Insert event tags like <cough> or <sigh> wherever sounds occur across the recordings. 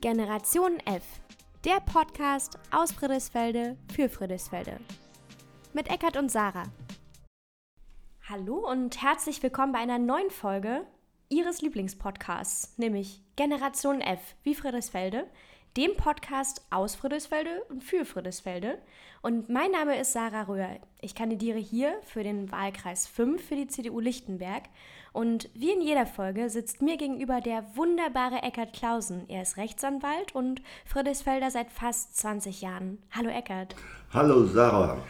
Generation F, der Podcast aus Friedrichsfelde für Friedrichsfelde. Mit Eckart und Sarah. Hallo und herzlich willkommen bei einer neuen Folge Ihres Lieblingspodcasts, nämlich Generation F wie Friedrichsfelde, dem Podcast aus Friedrichsfelde und für Friedrichsfelde. Und mein Name ist Sarah Röhr. Ich kandidiere hier für den Wahlkreis 5 für die CDU Lichtenberg. Und wie in jeder Folge sitzt mir gegenüber der wunderbare Eckart Klausen. Er ist Rechtsanwalt und Friedrichsfelder seit fast 20 Jahren. Hallo Eckart. Hallo Sarah.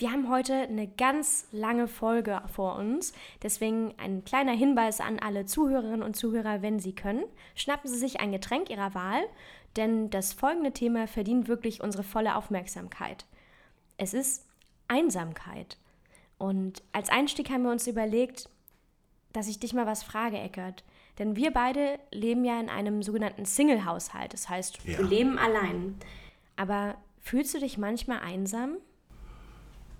Wir haben heute eine ganz lange Folge vor uns. Deswegen ein kleiner Hinweis an alle Zuhörerinnen und Zuhörer, wenn Sie können, schnappen Sie sich ein Getränk Ihrer Wahl, denn das folgende Thema verdient wirklich unsere volle Aufmerksamkeit. Es ist Einsamkeit. Und als Einstieg haben wir uns überlegt, dass ich dich mal was frage, Eckert. Denn wir beide leben ja in einem sogenannten Single-Haushalt. Das heißt, ja. wir leben allein. Aber fühlst du dich manchmal einsam?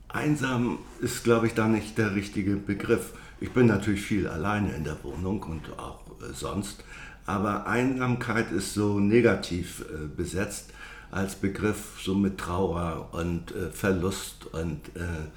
Einsam ist, glaube ich, da nicht der richtige Begriff. Ich bin natürlich viel alleine in der Wohnung und auch äh, sonst, aber Einsamkeit ist so negativ äh, besetzt als Begriff, so mit Trauer und äh, Verlust und äh,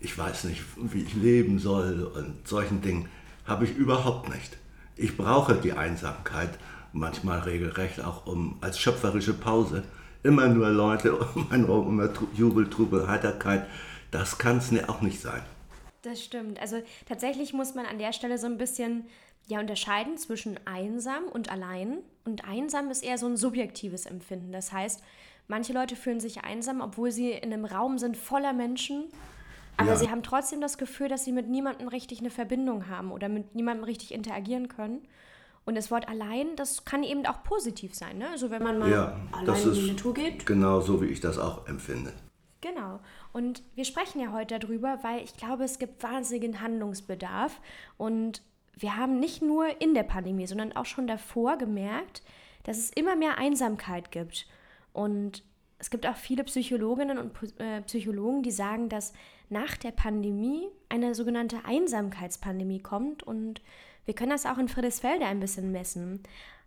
ich weiß nicht, wie ich leben soll und solchen Dingen habe ich überhaupt nicht. Ich brauche die Einsamkeit manchmal regelrecht auch um als schöpferische Pause immer nur Leute <laughs> um einen rum, immer Jubel, Trubel, Heiterkeit. Das kann es auch nicht sein. Das stimmt. Also tatsächlich muss man an der Stelle so ein bisschen ja, unterscheiden zwischen einsam und allein. Und einsam ist eher so ein subjektives Empfinden. Das heißt, manche Leute fühlen sich einsam, obwohl sie in einem Raum sind voller Menschen. Aber ja. sie haben trotzdem das Gefühl, dass sie mit niemandem richtig eine Verbindung haben oder mit niemandem richtig interagieren können. Und das Wort allein, das kann eben auch positiv sein. Ne? Also wenn man mal ja, allein in die Natur geht. Genau so, wie ich das auch empfinde. Genau. Und wir sprechen ja heute darüber, weil ich glaube, es gibt wahnsinnigen Handlungsbedarf. Und wir haben nicht nur in der Pandemie, sondern auch schon davor gemerkt, dass es immer mehr Einsamkeit gibt. Und es gibt auch viele Psychologinnen und äh, Psychologen, die sagen, dass nach der Pandemie eine sogenannte Einsamkeitspandemie kommt und wir können das auch in Friedrichsfelde ein bisschen messen.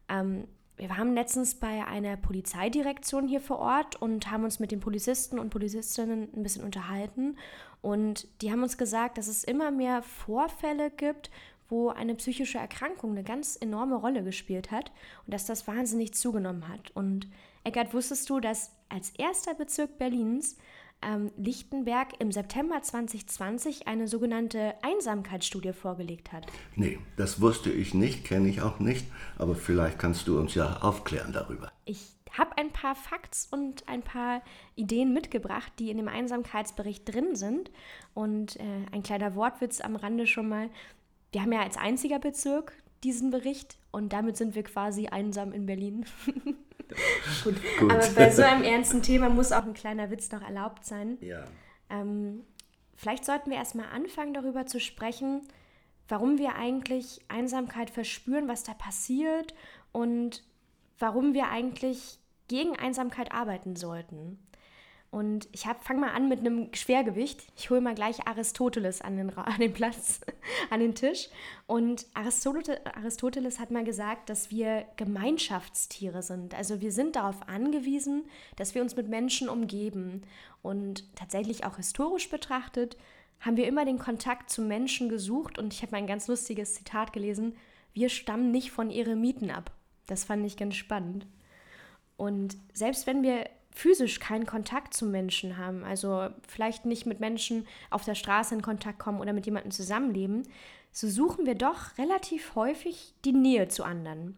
Ähm, wir waren letztens bei einer Polizeidirektion hier vor Ort und haben uns mit den Polizisten und Polizistinnen ein bisschen unterhalten. Und die haben uns gesagt, dass es immer mehr Vorfälle gibt, wo eine psychische Erkrankung eine ganz enorme Rolle gespielt hat und dass das wahnsinnig zugenommen hat. Und Eckert, wusstest du, dass als erster Bezirk Berlins ähm, Lichtenberg im September 2020 eine sogenannte Einsamkeitsstudie vorgelegt hat. Nee, das wusste ich nicht, kenne ich auch nicht, aber vielleicht kannst du uns ja aufklären darüber. Ich habe ein paar Facts und ein paar Ideen mitgebracht, die in dem Einsamkeitsbericht drin sind. Und äh, ein kleiner Wortwitz am Rande schon mal. Wir haben ja als einziger Bezirk diesen Bericht und damit sind wir quasi einsam in Berlin. <laughs> Gut. Gut. Aber bei so einem ernsten Thema muss auch ein kleiner Witz noch erlaubt sein. Ja. Ähm, vielleicht sollten wir erstmal anfangen, darüber zu sprechen, warum wir eigentlich Einsamkeit verspüren, was da passiert und warum wir eigentlich gegen Einsamkeit arbeiten sollten. Und ich fange mal an mit einem Schwergewicht. Ich hole mal gleich Aristoteles an den, an den Platz, <laughs> an den Tisch. Und Aristoteles hat mal gesagt, dass wir Gemeinschaftstiere sind. Also wir sind darauf angewiesen, dass wir uns mit Menschen umgeben. Und tatsächlich auch historisch betrachtet haben wir immer den Kontakt zu Menschen gesucht. Und ich habe mal ein ganz lustiges Zitat gelesen. Wir stammen nicht von Eremiten ab. Das fand ich ganz spannend. Und selbst wenn wir physisch keinen Kontakt zu Menschen haben, also vielleicht nicht mit Menschen auf der Straße in Kontakt kommen oder mit jemandem zusammenleben, so suchen wir doch relativ häufig die Nähe zu anderen.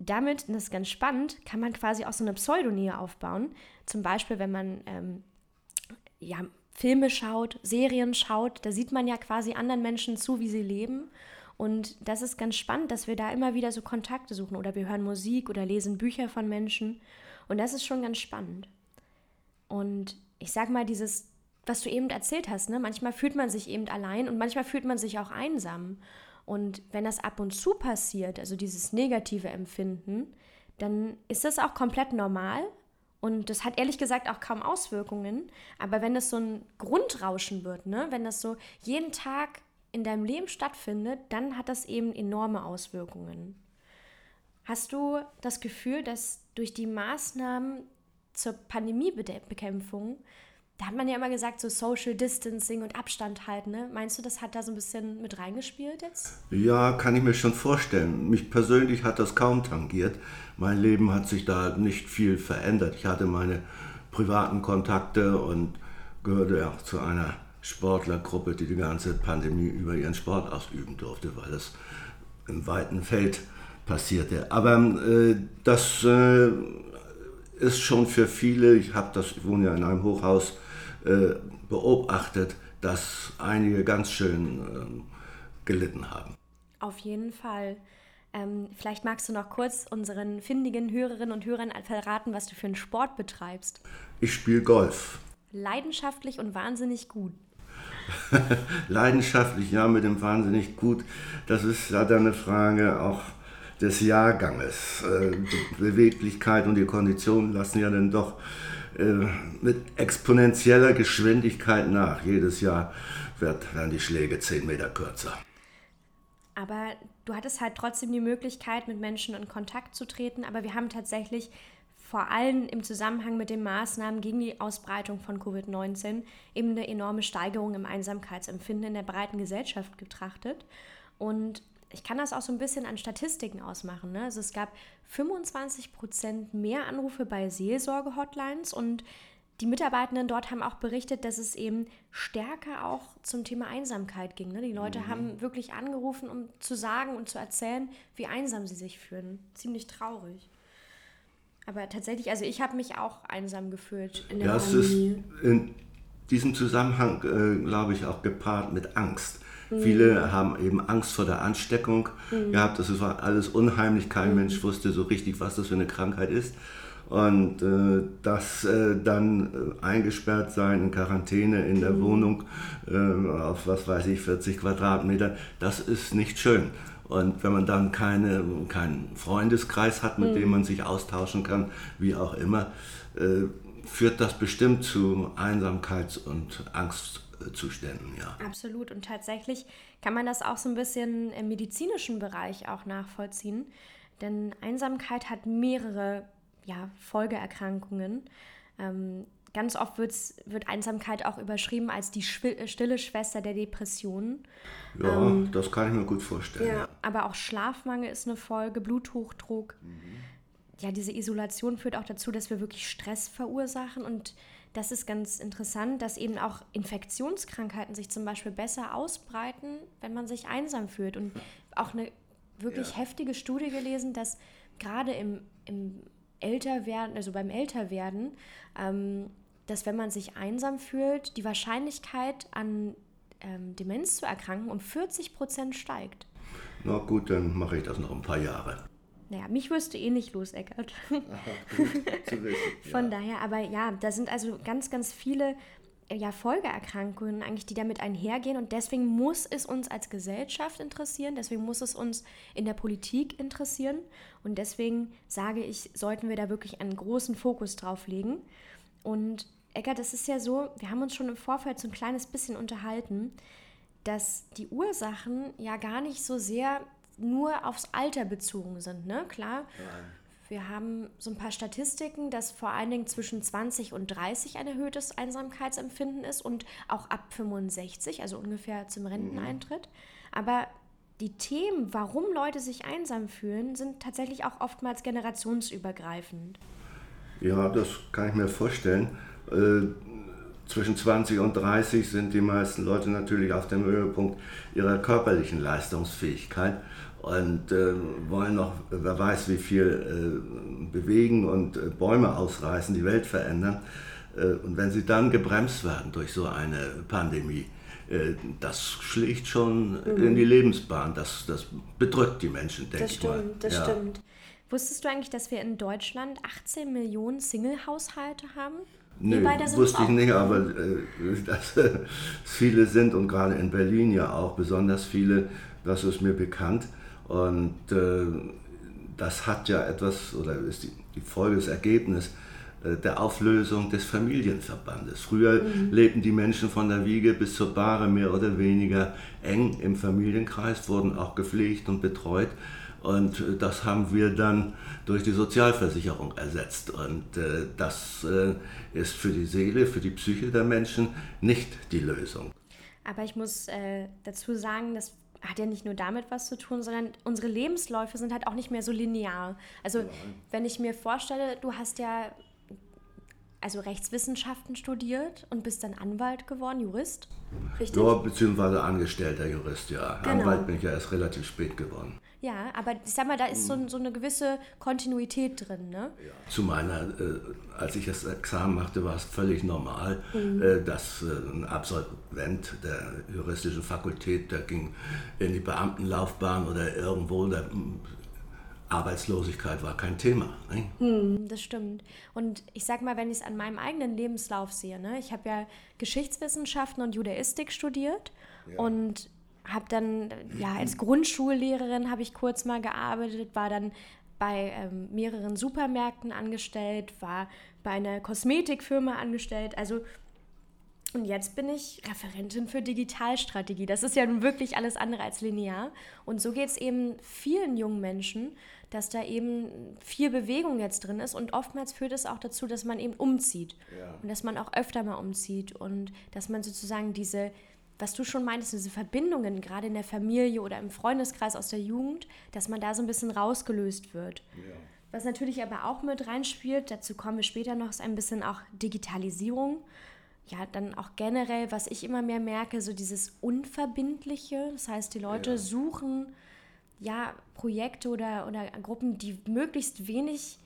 Damit, das ist ganz spannend, kann man quasi auch so eine Pseudonähe aufbauen. Zum Beispiel, wenn man ähm, ja, Filme schaut, Serien schaut, da sieht man ja quasi anderen Menschen zu, wie sie leben. Und das ist ganz spannend, dass wir da immer wieder so Kontakte suchen oder wir hören Musik oder lesen Bücher von Menschen. Und das ist schon ganz spannend. Und ich sag mal, dieses, was du eben erzählt hast, ne, manchmal fühlt man sich eben allein und manchmal fühlt man sich auch einsam. Und wenn das ab und zu passiert, also dieses negative Empfinden, dann ist das auch komplett normal. Und das hat ehrlich gesagt auch kaum Auswirkungen. Aber wenn es so ein Grundrauschen wird, ne, wenn das so jeden Tag in deinem Leben stattfindet, dann hat das eben enorme Auswirkungen. Hast du das Gefühl, dass durch die Maßnahmen zur Pandemiebekämpfung, da hat man ja immer gesagt, so Social Distancing und Abstand halten, ne? Meinst du, das hat da so ein bisschen mit reingespielt jetzt? Ja, kann ich mir schon vorstellen. Mich persönlich hat das kaum tangiert. Mein Leben hat sich da nicht viel verändert. Ich hatte meine privaten Kontakte und gehörte auch zu einer Sportlergruppe, die die ganze Pandemie über ihren Sport ausüben durfte, weil das im weiten Feld passierte. Aber äh, das äh, ist schon für viele, ich habe das, ich wohne ja in einem Hochhaus, äh, beobachtet, dass einige ganz schön ähm, gelitten haben. Auf jeden Fall. Ähm, vielleicht magst du noch kurz unseren findigen Hörerinnen und Hörern verraten, was du für einen Sport betreibst. Ich spiele Golf. Leidenschaftlich und wahnsinnig gut. <laughs> Leidenschaftlich, ja, mit dem wahnsinnig gut. Das ist ja dann eine Frage auch des Jahrganges. Äh, die Beweglichkeit und die Kondition lassen ja dann doch äh, mit exponentieller Geschwindigkeit nach. Jedes Jahr werden die Schläge 10 Meter kürzer. Aber du hattest halt trotzdem die Möglichkeit, mit Menschen in Kontakt zu treten. Aber wir haben tatsächlich vor allem im Zusammenhang mit den Maßnahmen gegen die Ausbreitung von Covid-19 eben eine enorme Steigerung im Einsamkeitsempfinden in der breiten Gesellschaft betrachtet. Und ich kann das auch so ein bisschen an Statistiken ausmachen. Ne? Also es gab 25 Prozent mehr Anrufe bei Seelsorge-Hotlines und die Mitarbeitenden dort haben auch berichtet, dass es eben stärker auch zum Thema Einsamkeit ging. Ne? Die Leute mhm. haben wirklich angerufen, um zu sagen und zu erzählen, wie einsam sie sich fühlen. Ziemlich traurig. Aber tatsächlich, also ich habe mich auch einsam gefühlt in der ja, Pandemie. Es ist in diesem Zusammenhang, äh, glaube ich, auch gepaart mit Angst. Mhm. Viele haben eben Angst vor der Ansteckung mhm. gehabt. Das war alles unheimlich. Kein mhm. Mensch wusste so richtig, was das für eine Krankheit ist. Und äh, das äh, dann äh, eingesperrt sein in Quarantäne in der mhm. Wohnung äh, auf was weiß ich 40 Quadratmeter, das ist nicht schön. Und wenn man dann keine, keinen Freundeskreis hat, mit mhm. dem man sich austauschen kann, wie auch immer, äh, führt das bestimmt zu Einsamkeits- und Angstzuständen, ja. Absolut. Und tatsächlich kann man das auch so ein bisschen im medizinischen Bereich auch nachvollziehen. Denn Einsamkeit hat mehrere ja, Folgeerkrankungen. Ähm, ganz oft wird Einsamkeit auch überschrieben als die stille Schwester der Depression. Ja, ähm, das kann ich mir gut vorstellen. Ja, aber auch Schlafmangel ist eine Folge, Bluthochdruck. Mhm. Ja, diese Isolation führt auch dazu, dass wir wirklich Stress verursachen und das ist ganz interessant, dass eben auch Infektionskrankheiten sich zum Beispiel besser ausbreiten, wenn man sich einsam fühlt. Und auch eine wirklich ja. heftige Studie gelesen, dass gerade im, im Älterwerden, also beim Älterwerden, ähm, dass wenn man sich einsam fühlt, die Wahrscheinlichkeit an ähm, Demenz zu erkranken um 40 Prozent steigt. Na gut, dann mache ich das noch ein paar Jahre. Naja, mich wirst du eh nicht los, Eckert. <laughs> <laughs> Von ja. daher, aber ja, da sind also ganz, ganz viele ja, Folgeerkrankungen eigentlich, die damit einhergehen. Und deswegen muss es uns als Gesellschaft interessieren, deswegen muss es uns in der Politik interessieren. Und deswegen sage ich, sollten wir da wirklich einen großen Fokus drauf legen. Und Eckert, das ist ja so, wir haben uns schon im Vorfeld so ein kleines bisschen unterhalten, dass die Ursachen ja gar nicht so sehr nur aufs Alter bezogen sind. Ne? Klar, Nein. Wir haben so ein paar Statistiken, dass vor allen Dingen zwischen 20 und 30 ein erhöhtes Einsamkeitsempfinden ist und auch ab 65, also ungefähr zum Renteneintritt. Aber die Themen, warum Leute sich einsam fühlen, sind tatsächlich auch oftmals generationsübergreifend. Ja, das kann ich mir vorstellen. Äh, zwischen 20 und 30 sind die meisten Leute natürlich auf dem Höhepunkt ihrer körperlichen Leistungsfähigkeit und äh, wollen noch, wer weiß, wie viel äh, bewegen und äh, Bäume ausreißen, die Welt verändern. Äh, und wenn sie dann gebremst werden durch so eine Pandemie, äh, das schlägt schon mhm. in die Lebensbahn. Das, das bedrückt die Menschen, denke ich mal. Das ja. stimmt. Wusstest du eigentlich, dass wir in Deutschland 18 Millionen Single-Haushalte haben? Nö, wusste ich nicht, aber äh, dass <laughs> äh, viele sind und gerade in Berlin ja auch besonders viele, das ist mir bekannt. Und äh, das hat ja etwas, oder ist die, die Folge, das Ergebnis äh, der Auflösung des Familienverbandes. Früher mhm. lebten die Menschen von der Wiege bis zur Bahre mehr oder weniger eng im Familienkreis, wurden auch gepflegt und betreut. Und äh, das haben wir dann durch die Sozialversicherung ersetzt. Und äh, das äh, ist für die Seele, für die Psyche der Menschen nicht die Lösung. Aber ich muss äh, dazu sagen, das hat ja nicht nur damit was zu tun, sondern unsere Lebensläufe sind halt auch nicht mehr so linear. Also ja. wenn ich mir vorstelle, du hast ja also Rechtswissenschaften studiert und bist dann Anwalt geworden, Jurist? Richtig? Ja, beziehungsweise angestellter Jurist, ja. Genau. Anwalt bin ich ja erst relativ spät geworden. Ja, aber ich sag mal, da ist so, so eine gewisse Kontinuität drin, ne? Ja. Zu meiner, äh, als ich das Examen machte, war es völlig normal, mhm. äh, dass äh, ein Absolvent der juristischen Fakultät, der ging in die Beamtenlaufbahn oder irgendwo, der Arbeitslosigkeit war kein Thema. Ne? Hm, das stimmt. Und ich sag mal, wenn ich es an meinem eigenen Lebenslauf sehe, ne? ich habe ja Geschichtswissenschaften und Judaistik studiert ja. und habe dann, ja, als Grundschullehrerin habe ich kurz mal gearbeitet, war dann bei ähm, mehreren Supermärkten angestellt, war bei einer Kosmetikfirma angestellt. Also und jetzt bin ich Referentin für Digitalstrategie. Das ist ja nun wirklich alles andere als linear. Und so geht es eben vielen jungen Menschen, dass da eben viel Bewegung jetzt drin ist. Und oftmals führt es auch dazu, dass man eben umzieht. Ja. Und dass man auch öfter mal umzieht. Und dass man sozusagen diese, was du schon meintest, diese Verbindungen, gerade in der Familie oder im Freundeskreis aus der Jugend, dass man da so ein bisschen rausgelöst wird. Ja. Was natürlich aber auch mit reinspielt, dazu kommen wir später noch, ist ein bisschen auch Digitalisierung ja, dann auch generell, was ich immer mehr merke, so dieses Unverbindliche. Das heißt, die Leute ja. suchen ja Projekte oder, oder Gruppen, die möglichst wenig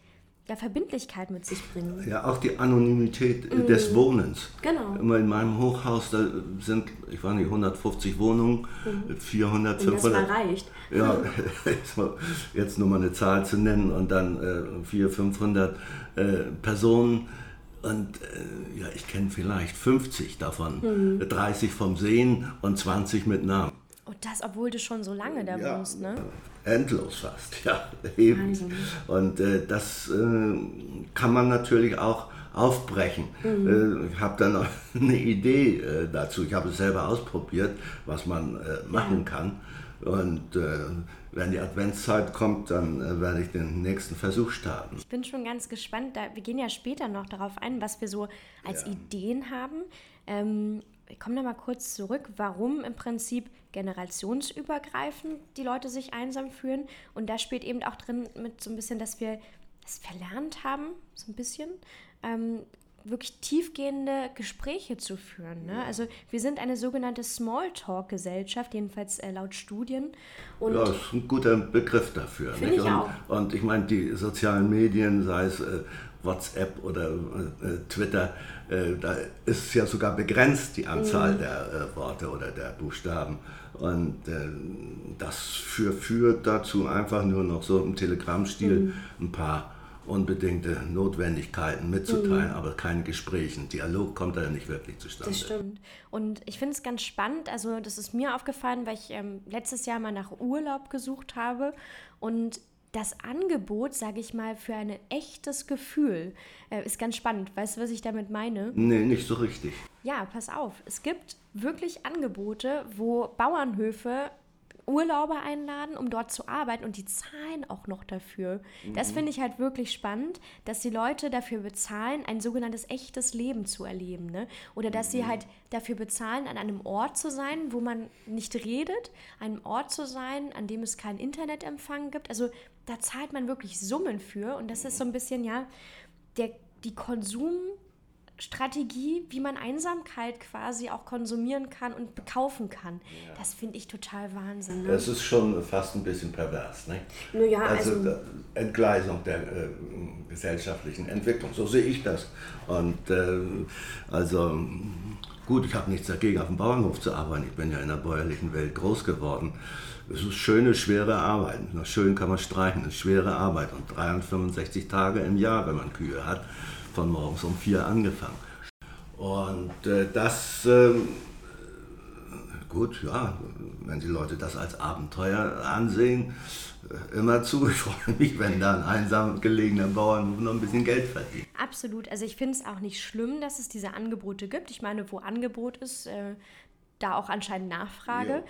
ja, Verbindlichkeit mit sich bringen. Ja, auch die Anonymität mm. des Wohnens. Genau. Immer in meinem Hochhaus, da sind, ich weiß nicht, 150 Wohnungen, mm. 400, 500. Und das reicht. Ja, <laughs> jetzt nur mal eine Zahl zu nennen und dann äh, 400, 500 äh, Personen und äh, ja, ich kenne vielleicht 50 davon, mhm. 30 vom Sehen und 20 mit Namen. Und das, obwohl du schon so lange da ja, wohnst, ne? Endlos fast, ja, eben. Und äh, das äh, kann man natürlich auch aufbrechen. Mhm. Äh, ich habe dann noch <laughs> eine Idee äh, dazu. Ich habe es selber ausprobiert, was man äh, machen kann. Und wenn die Adventszeit kommt, dann äh, werde ich den nächsten Versuch starten. Ich bin schon ganz gespannt. Da, wir gehen ja später noch darauf ein, was wir so als ja. Ideen haben. Ähm, ich komme da mal kurz zurück, warum im Prinzip generationsübergreifend die Leute sich einsam fühlen. Und da spielt eben auch drin mit so ein bisschen, dass wir es verlernt haben, so ein bisschen, ähm, wirklich tiefgehende Gespräche zu führen. Ne? Also wir sind eine sogenannte Smalltalk-Gesellschaft, jedenfalls äh, laut Studien. Und ja, das ist ein guter Begriff dafür. Finde ich und, auch. Und ich meine, die sozialen Medien, sei es äh, WhatsApp oder äh, Twitter, äh, da ist ja sogar begrenzt die Anzahl mhm. der äh, Worte oder der Buchstaben. Und äh, das führt dazu einfach nur noch so im Telegram-Stil mhm. ein paar unbedingte Notwendigkeiten mitzuteilen, mhm. aber kein Gespräch, ein Dialog kommt da ja nicht wirklich zustande. Das stimmt. Und ich finde es ganz spannend, also das ist mir aufgefallen, weil ich ähm, letztes Jahr mal nach Urlaub gesucht habe und das Angebot, sage ich mal, für ein echtes Gefühl äh, ist ganz spannend. Weißt du, was ich damit meine? Nee, nicht so richtig. Ja, pass auf. Es gibt wirklich Angebote, wo Bauernhöfe Urlauber einladen, um dort zu arbeiten und die zahlen auch noch dafür. Mhm. Das finde ich halt wirklich spannend, dass die Leute dafür bezahlen, ein sogenanntes echtes Leben zu erleben. Ne? Oder dass mhm. sie halt dafür bezahlen, an einem Ort zu sein, wo man nicht redet, einem Ort zu sein, an dem es keinen Internetempfang gibt. Also da zahlt man wirklich Summen für und das ist so ein bisschen, ja, der, die Konsum- Strategie, wie man Einsamkeit quasi auch konsumieren kann und bekaufen kann. Ja. Das finde ich total Wahnsinn. Ne? Das ist schon fast ein bisschen pervers. Ne? Naja, also, also Entgleisung der äh, gesellschaftlichen Entwicklung, so sehe ich das. Und äh, also gut, ich habe nichts dagegen, auf dem Bauernhof zu arbeiten. Ich bin ja in der bäuerlichen Welt groß geworden. Es ist schöne, schwere Arbeit. Noch schön kann man streichen, es ist schwere Arbeit. Und 365 Tage im Jahr, wenn man Kühe hat von morgens um vier angefangen. Und äh, das, äh, gut, ja, wenn die Leute das als Abenteuer ansehen, äh, immer zu. Ich freue mich, wenn da ein einsam gelegener Bauern noch ein bisschen Geld verdient. Absolut. Also ich finde es auch nicht schlimm, dass es diese Angebote gibt. Ich meine, wo Angebot ist, äh, da auch anscheinend Nachfrage.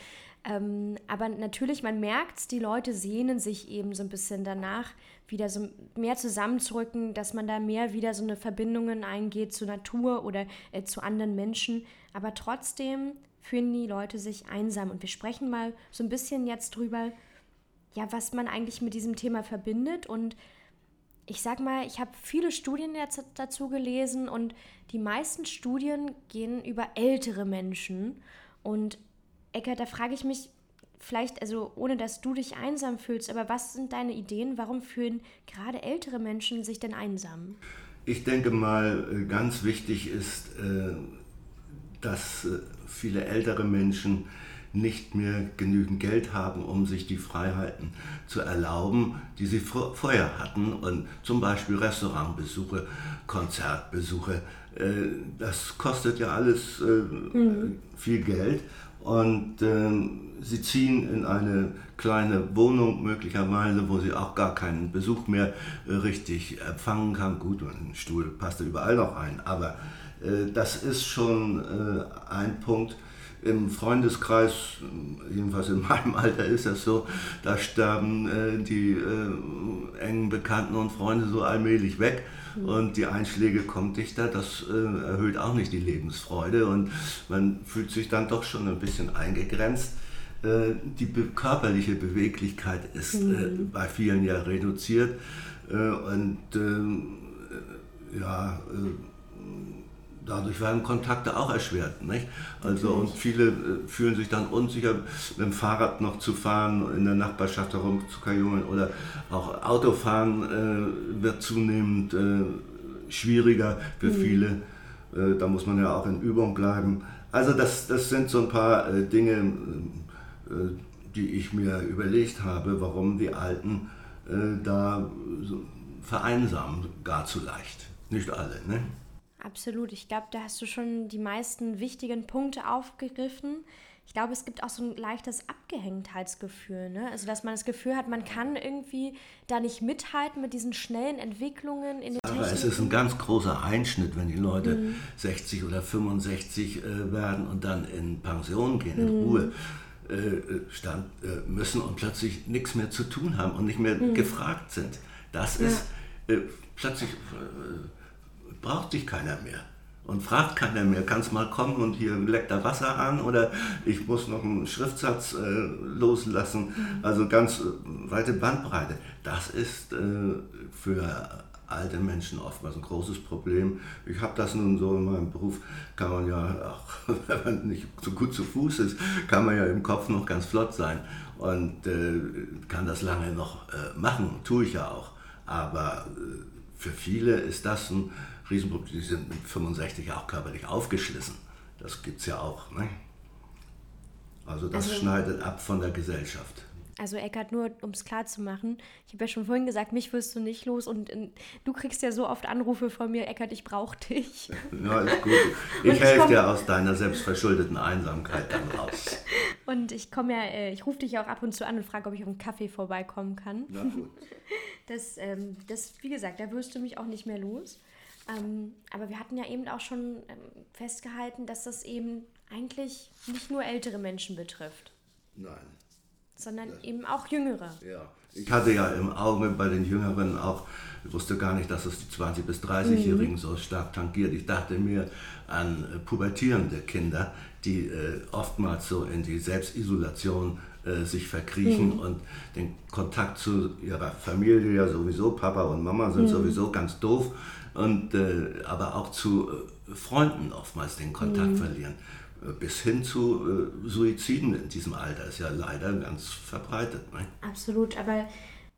Ähm, aber natürlich, man merkt es, die Leute sehnen sich eben so ein bisschen danach, wieder so mehr zusammenzurücken, dass man da mehr wieder so eine Verbindungen eingeht zur Natur oder äh, zu anderen Menschen. Aber trotzdem fühlen die Leute sich einsam. Und wir sprechen mal so ein bisschen jetzt drüber, ja, was man eigentlich mit diesem Thema verbindet. Und ich sag mal, ich habe viele Studien jetzt dazu gelesen und die meisten Studien gehen über ältere Menschen. Und Eckert, da frage ich mich, vielleicht, also ohne dass du dich einsam fühlst, aber was sind deine Ideen? Warum fühlen gerade ältere Menschen sich denn einsam? Ich denke mal, äh, ganz wichtig ist, äh, dass äh, viele ältere Menschen nicht mehr genügend Geld haben, um sich die Freiheiten zu erlauben, die sie vorher hatten. Und zum Beispiel Restaurantbesuche, Konzertbesuche, das kostet ja alles mhm. viel Geld. Und äh, sie ziehen in eine kleine Wohnung möglicherweise, wo sie auch gar keinen Besuch mehr äh, richtig empfangen kann. Gut, ein Stuhl passt da überall noch ein, aber äh, das ist schon äh, ein Punkt. Im Freundeskreis, jedenfalls in <laughs> meinem Alter ist das so, da sterben äh, die äh, engen Bekannten und Freunde so allmählich weg und die Einschläge kommen dichter, das äh, erhöht auch nicht die Lebensfreude und man fühlt sich dann doch schon ein bisschen eingegrenzt. Äh, die be körperliche Beweglichkeit ist äh, mhm. bei vielen ja reduziert äh, und ähm, ja, dadurch werden Kontakte auch erschwert. Nicht? Also, und viele äh, fühlen sich dann unsicher, mit dem Fahrrad noch zu fahren, in der Nachbarschaft herumzukajolen oder auch Autofahren äh, wird zunehmend äh, schwieriger für mhm. viele. Äh, da muss man ja auch in Übung bleiben. Also das, das sind so ein paar äh, Dinge, äh, die ich mir überlegt habe, warum die Alten da so vereinsamen, gar zu leicht. Nicht alle. Ne? Absolut. Ich glaube, da hast du schon die meisten wichtigen Punkte aufgegriffen. Ich glaube, es gibt auch so ein leichtes Abgehängtheitsgefühl. Ne? Also, dass man das Gefühl hat, man kann irgendwie da nicht mithalten mit diesen schnellen Entwicklungen in den Aber Techniken. es ist ein ganz großer Einschnitt, wenn die Leute mhm. 60 oder 65 äh, werden und dann in Pension gehen, in mhm. Ruhe. Äh, stand, äh, müssen und plötzlich nichts mehr zu tun haben und nicht mehr mhm. gefragt sind. Das ist ja. Äh, plötzlich äh, braucht dich keiner mehr. Und fragt keiner mehr, kannst mal kommen und hier leckt da Wasser an oder ich muss noch einen Schriftsatz äh, loslassen. Mhm. Also ganz äh, weite Bandbreite. Das ist äh, für alte Menschen oftmals ein großes Problem. Ich habe das nun so in meinem Beruf, kann man ja auch, <laughs> wenn man nicht so gut zu Fuß ist, kann man ja im Kopf noch ganz flott sein und äh, kann das lange noch äh, machen, tue ich ja auch. Aber äh, für viele ist das ein Riesenproblem. Die sind mit 65 auch körperlich aufgeschlissen. Das gibt es ja auch. Ne? Also das also, schneidet ab von der Gesellschaft. Also Eckart, nur um es klar zu machen, ich habe ja schon vorhin gesagt, mich wirst du nicht los und in, du kriegst ja so oft Anrufe von mir, Eckart, ich brauche dich. <laughs> Ja, ist gut. Ich helfe dir aus deiner selbstverschuldeten Einsamkeit dann raus. <laughs> Und ich komme ja, äh, ich rufe dich ja auch ab und zu an und frage, ob ich auf einen Kaffee vorbeikommen kann. Na gut. <laughs> Das, ähm, das, wie gesagt, da wirst du mich auch nicht mehr los. Ähm, aber wir hatten ja eben auch schon ähm, festgehalten, dass das eben eigentlich nicht nur ältere Menschen betrifft. Nein. Sondern das, eben auch jüngere. Ja. Ich hatte ja im Auge bei den Jüngeren auch, ich wusste gar nicht, dass es die 20- bis 30-Jährigen mhm. so stark tangiert. Ich dachte mir an äh, pubertierende Kinder, die äh, oftmals so in die Selbstisolation äh, sich verkriechen mhm. und den Kontakt zu ihrer Familie ja sowieso, Papa und Mama sind mhm. sowieso ganz doof und äh, aber auch zu äh, Freunden oftmals den Kontakt mhm. verlieren. Äh, bis hin zu äh, Suiziden in diesem Alter ist ja leider ganz verbreitet. Ne? Absolut, aber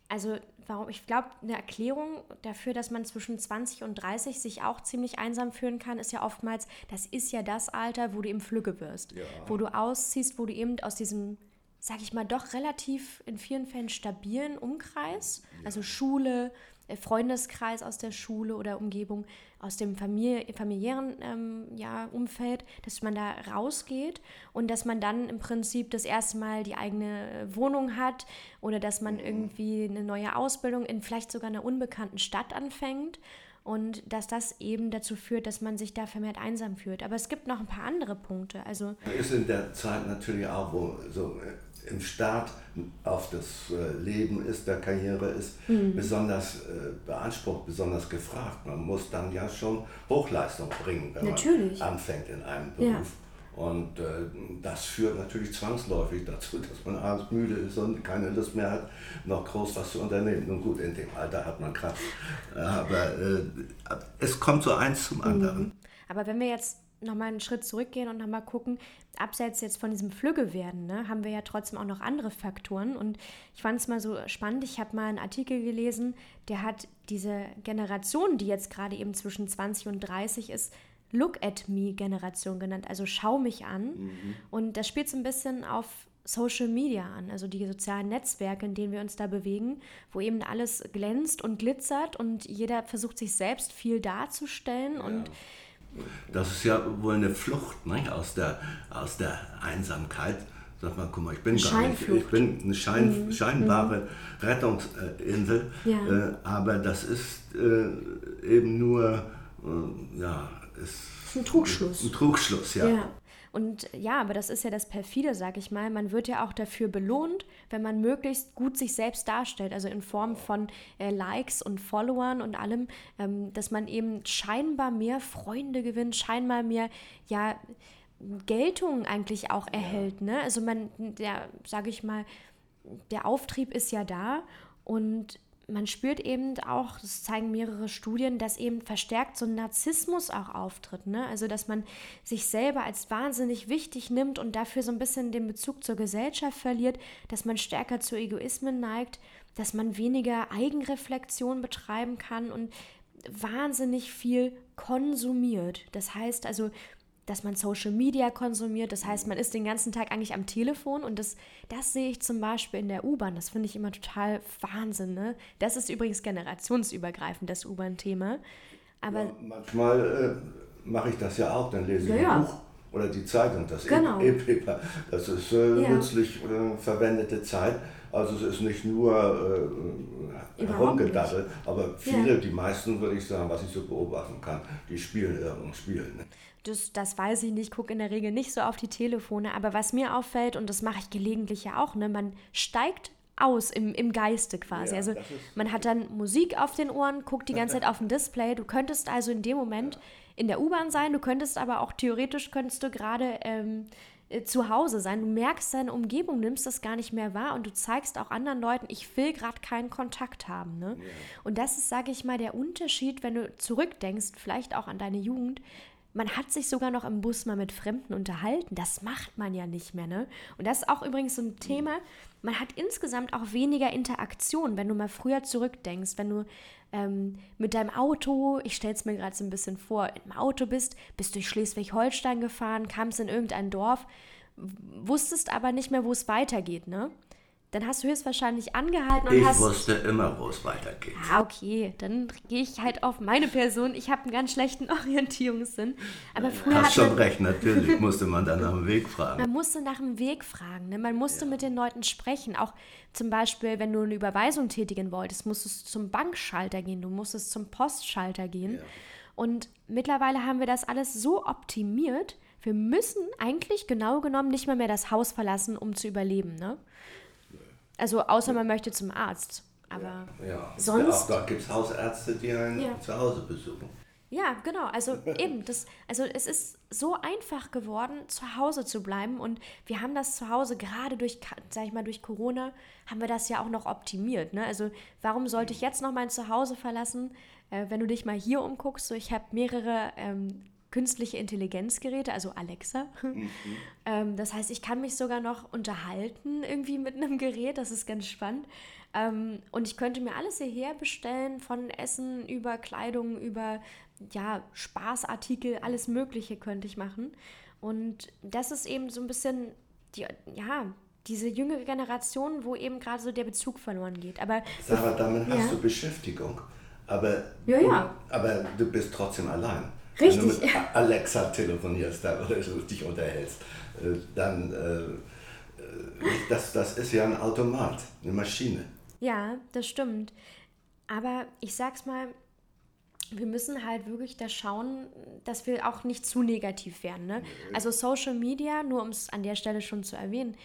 also warum, ich glaube, eine Erklärung dafür, dass man zwischen 20 und 30 sich auch ziemlich einsam fühlen kann, ist ja oftmals, das ist ja das Alter, wo du eben Flügge wirst. Ja. Wo du ausziehst, wo du eben aus diesem, sag ich mal, doch relativ in vielen Fällen stabilen Umkreis, ja. also Schule, äh, Freundeskreis aus der Schule oder Umgebung, aus dem Familie, familiären ähm, ja, Umfeld, dass man da rausgeht und dass man dann im Prinzip das erste Mal die eigene Wohnung hat oder dass man irgendwie eine neue Ausbildung in vielleicht sogar einer unbekannten Stadt anfängt und dass das eben dazu führt, dass man sich da vermehrt einsam fühlt. Aber es gibt noch ein paar andere Punkte. Also ist in der Zeit natürlich auch, wo so äh, im Start auf das äh, Leben ist, der Karriere ist, mhm. besonders äh, beansprucht, besonders gefragt. Man muss dann ja schon Hochleistung bringen, wenn natürlich. man anfängt in einem Beruf. Ja. Und äh, das führt natürlich zwangsläufig dazu, <laughs> dass man abends müde ist und keine Lust mehr hat, noch groß was zu unternehmen. Nun gut, in dem Alter hat man Kraft. Aber äh, es kommt so eins zum anderen. Mhm. Aber wenn wir jetzt nochmal einen Schritt zurückgehen und nochmal gucken, abseits jetzt von diesem Flügge ne, haben wir ja trotzdem auch noch andere Faktoren. Und ich fand es mal so spannend, ich habe mal einen Artikel gelesen, der hat diese Generation, die jetzt gerade eben zwischen 20 und 30 ist, Look at Me Generation genannt, also schau mich an. Mhm. Und das spielt so ein bisschen auf Social Media an, also die sozialen Netzwerke, in denen wir uns da bewegen, wo eben alles glänzt und glitzert und jeder versucht sich selbst viel darzustellen ja. und das ist ja wohl eine Flucht ne? aus, der, aus der Einsamkeit. Sag mal, guck mal, ich bin gar nicht, ich bin eine Schein, mhm. scheinbare mhm. Rettungsinsel, ja. äh, aber das ist äh, eben nur, äh, ja, ist ein Trugschluss. Ein Trugschluss, ja. ja. Und ja, aber das ist ja das Perfide, sag ich mal. Man wird ja auch dafür belohnt, wenn man möglichst gut sich selbst darstellt, also in Form von äh, Likes und Followern und allem, ähm, dass man eben scheinbar mehr Freunde gewinnt, scheinbar mehr, ja, Geltung eigentlich auch erhält. Ne? Also man, der, sag ich mal, der Auftrieb ist ja da und man spürt eben auch, das zeigen mehrere Studien, dass eben verstärkt so ein Narzissmus auch auftritt. Ne? Also, dass man sich selber als wahnsinnig wichtig nimmt und dafür so ein bisschen den Bezug zur Gesellschaft verliert, dass man stärker zu Egoismen neigt, dass man weniger Eigenreflexion betreiben kann und wahnsinnig viel konsumiert. Das heißt also, dass man Social Media konsumiert. Das heißt, man ist den ganzen Tag eigentlich am Telefon und das, das sehe ich zum Beispiel in der U-Bahn. Das finde ich immer total Wahnsinn. Ne? Das ist übrigens generationsübergreifend, das U-Bahn-Thema. Aber ja, manchmal äh, mache ich das ja auch, dann lese ich ja, ein ja. Buch oder die Zeitung, das genau. E-Paper. Das ist äh, nützlich äh, verwendete Zeit. Also es ist nicht nur äh, herumgedaddelt, aber viele, die meisten würde ich sagen, was ich so beobachten kann, die spielen irgendein Spiel. Ne? Das, das weiß ich nicht, gucke in der Regel nicht so auf die Telefone, aber was mir auffällt, und das mache ich gelegentlich ja auch, ne, man steigt aus im, im Geiste quasi. Ja, also man hat dann Musik auf den Ohren, guckt die ganze Zeit auf dem Display. Du könntest also in dem Moment ja. in der U-Bahn sein, du könntest aber auch theoretisch könntest du gerade ähm, äh, zu Hause sein. Du merkst deine Umgebung, nimmst das gar nicht mehr wahr und du zeigst auch anderen Leuten, ich will gerade keinen Kontakt haben. Ne? Ja. Und das ist, sage ich mal, der Unterschied, wenn du zurückdenkst, vielleicht auch an deine Jugend, man hat sich sogar noch im Bus mal mit Fremden unterhalten. Das macht man ja nicht mehr, ne? Und das ist auch übrigens so ein Thema. Man hat insgesamt auch weniger Interaktion, wenn du mal früher zurückdenkst, wenn du ähm, mit deinem Auto, ich stelle es mir gerade so ein bisschen vor, im Auto bist, bist durch Schleswig-Holstein gefahren, kamst in irgendein Dorf, wusstest aber nicht mehr, wo es weitergeht, ne? Dann hast du höchstwahrscheinlich angehalten und ich hast. Ich wusste immer, wo es weitergeht. Ah, okay. Dann gehe ich halt auf meine Person. Ich habe einen ganz schlechten <laughs> Orientierungssinn. Aber früher. Hast schon recht, natürlich musste man dann nach dem Weg fragen. Man musste nach dem Weg fragen. Ne? Man musste ja. mit den Leuten sprechen. Auch zum Beispiel, wenn du eine Überweisung tätigen wolltest, musstest du zum Bankschalter gehen, du musstest zum Postschalter gehen. Ja. Und mittlerweile haben wir das alles so optimiert. Wir müssen eigentlich genau genommen nicht mehr, mehr das Haus verlassen, um zu überleben. Ne? Also außer man möchte zum Arzt. Aber ja, sonst. Ja, da gibt es Hausärzte, die einen ja. zu Hause besuchen. Ja, genau. Also eben, das, also es ist so einfach geworden, zu Hause zu bleiben. Und wir haben das zu Hause gerade durch, sag ich mal, durch Corona, haben wir das ja auch noch optimiert. Ne? Also warum sollte ich jetzt noch mein Zuhause verlassen, äh, wenn du dich mal hier umguckst? So, ich habe mehrere ähm, künstliche Intelligenzgeräte, also Alexa. Mhm. ähm, das heißt, ich kann mich sogar noch unterhalten irgendwie mit einem Gerät, das ist ganz spannend. Ähm, und ich könnte mir alles hierher bestellen, von Essen über Kleidung, über ja, Spaßartikel, alles Mögliche könnte ich machen. Und das ist eben so ein bisschen, die, ja, diese jüngere Generation, wo eben gerade so der Bezug verloren geht. Aber Sarah, damit ja. hast du Beschäftigung. Aber, ja, ja. aber du bist trotzdem allein. Richtig. Wenn du mit Alexa telefonierst oder dich unterhältst, äh, dann äh, äh, das, das ist ja ein Automat, eine Maschine. Ja, das stimmt. Aber ich sag's mal, wir müssen halt wirklich da schauen, dass wir auch nicht zu negativ werden. Ne? Also Social Media, nur um es an der Stelle schon zu erwähnen,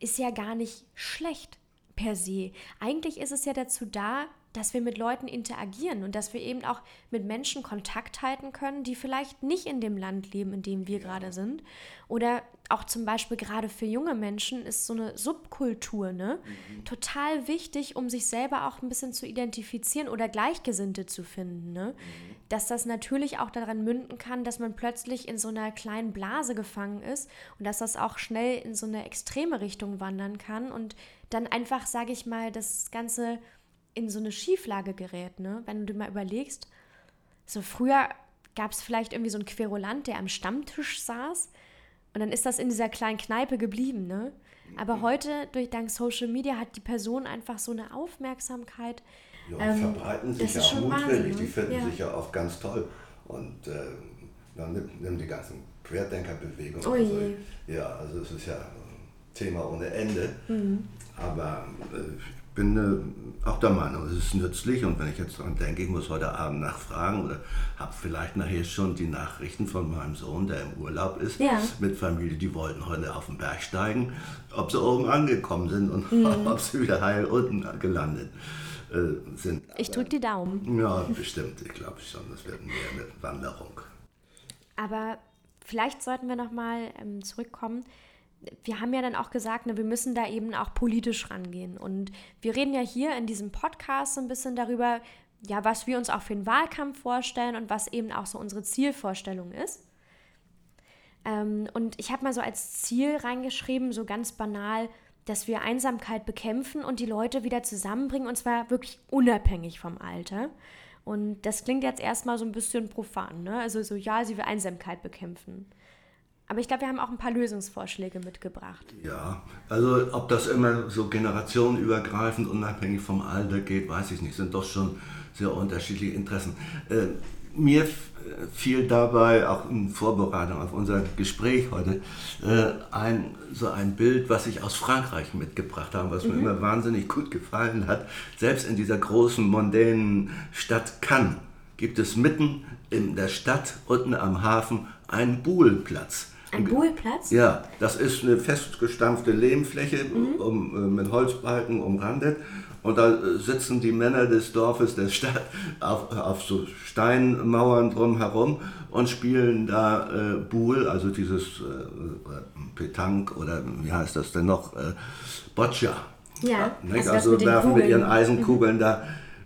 ist ja gar nicht schlecht per se. Eigentlich ist es ja dazu da, dass wir mit Leuten interagieren und dass wir eben auch mit Menschen Kontakt halten können, die vielleicht nicht in dem Land leben, in dem wir gerade sind. Oder auch zum Beispiel gerade für junge Menschen ist so eine Subkultur ne? Mhm. total wichtig, um sich selber auch ein bisschen zu identifizieren oder Gleichgesinnte zu finden. Ne? Mhm. Dass das natürlich auch daran münden kann, dass man plötzlich in so einer kleinen Blase gefangen ist und dass das auch schnell in so eine extreme Richtung wandern kann und dann einfach, sage ich mal, das Ganze in so eine Schieflage gerät, ne? Wenn du dir mal überlegst, so früher gab es vielleicht irgendwie so einen Querulant, der am Stammtisch saß und dann ist das in dieser kleinen Kneipe geblieben, ne? Aber mhm. heute, durch dank Social Media, hat die Person einfach so eine Aufmerksamkeit. Ja, ähm, verbreiten sich ja auch mutwillig, die finden ja. sich ja oft ganz toll. Und äh, dann nimm, nimm die ganzen Querdenkerbewegungen. Oh also, ja, also es ist ja ein Thema ohne Ende. Mhm. Aber äh, bin äh, auch der Meinung, es ist nützlich und wenn ich jetzt daran denke, ich muss heute Abend nachfragen oder habe vielleicht nachher schon die Nachrichten von meinem Sohn, der im Urlaub ist, ja. mit Familie, die wollten heute auf den Berg steigen, ob sie oben angekommen sind und mhm. <laughs> ob sie wieder heil unten gelandet äh, sind. Ich drücke die Daumen. Ja, bestimmt. Ich glaube schon, das wird mehr eine Wanderung. Aber vielleicht sollten wir nochmal ähm, zurückkommen wir haben ja dann auch gesagt, ne, wir müssen da eben auch politisch rangehen. Und wir reden ja hier in diesem Podcast so ein bisschen darüber, ja, was wir uns auch für den Wahlkampf vorstellen und was eben auch so unsere Zielvorstellung ist. Ähm, und ich habe mal so als Ziel reingeschrieben, so ganz banal, dass wir Einsamkeit bekämpfen und die Leute wieder zusammenbringen, und zwar wirklich unabhängig vom Alter. Und das klingt jetzt erstmal so ein bisschen profan, ne? Also so, ja, sie will Einsamkeit bekämpfen. Aber ich glaube, wir haben auch ein paar Lösungsvorschläge mitgebracht. Ja, also ob das immer so generationenübergreifend, unabhängig vom Alter geht, weiß ich nicht. Sind doch schon sehr unterschiedliche Interessen. Äh, mir fiel dabei auch in Vorbereitung auf unser Gespräch heute äh, ein, so ein Bild, was ich aus Frankreich mitgebracht habe, was mhm. mir immer wahnsinnig gut gefallen hat. Selbst in dieser großen, mondänen Stadt Cannes gibt es mitten in der Stadt, unten am Hafen, einen Buhlplatz. Ein Buhlplatz? Ja, das ist eine festgestampfte Lehmfläche mhm. um, äh, mit Holzbalken umrandet. Und da äh, sitzen die Männer des Dorfes, der Stadt, <laughs> auf, auf so Steinmauern drumherum und spielen da äh, Buhl, also dieses äh, Petank oder wie heißt das denn noch? Äh, Boccia. Ja, also, also werfen mit ihren Eisenkugeln mhm. da.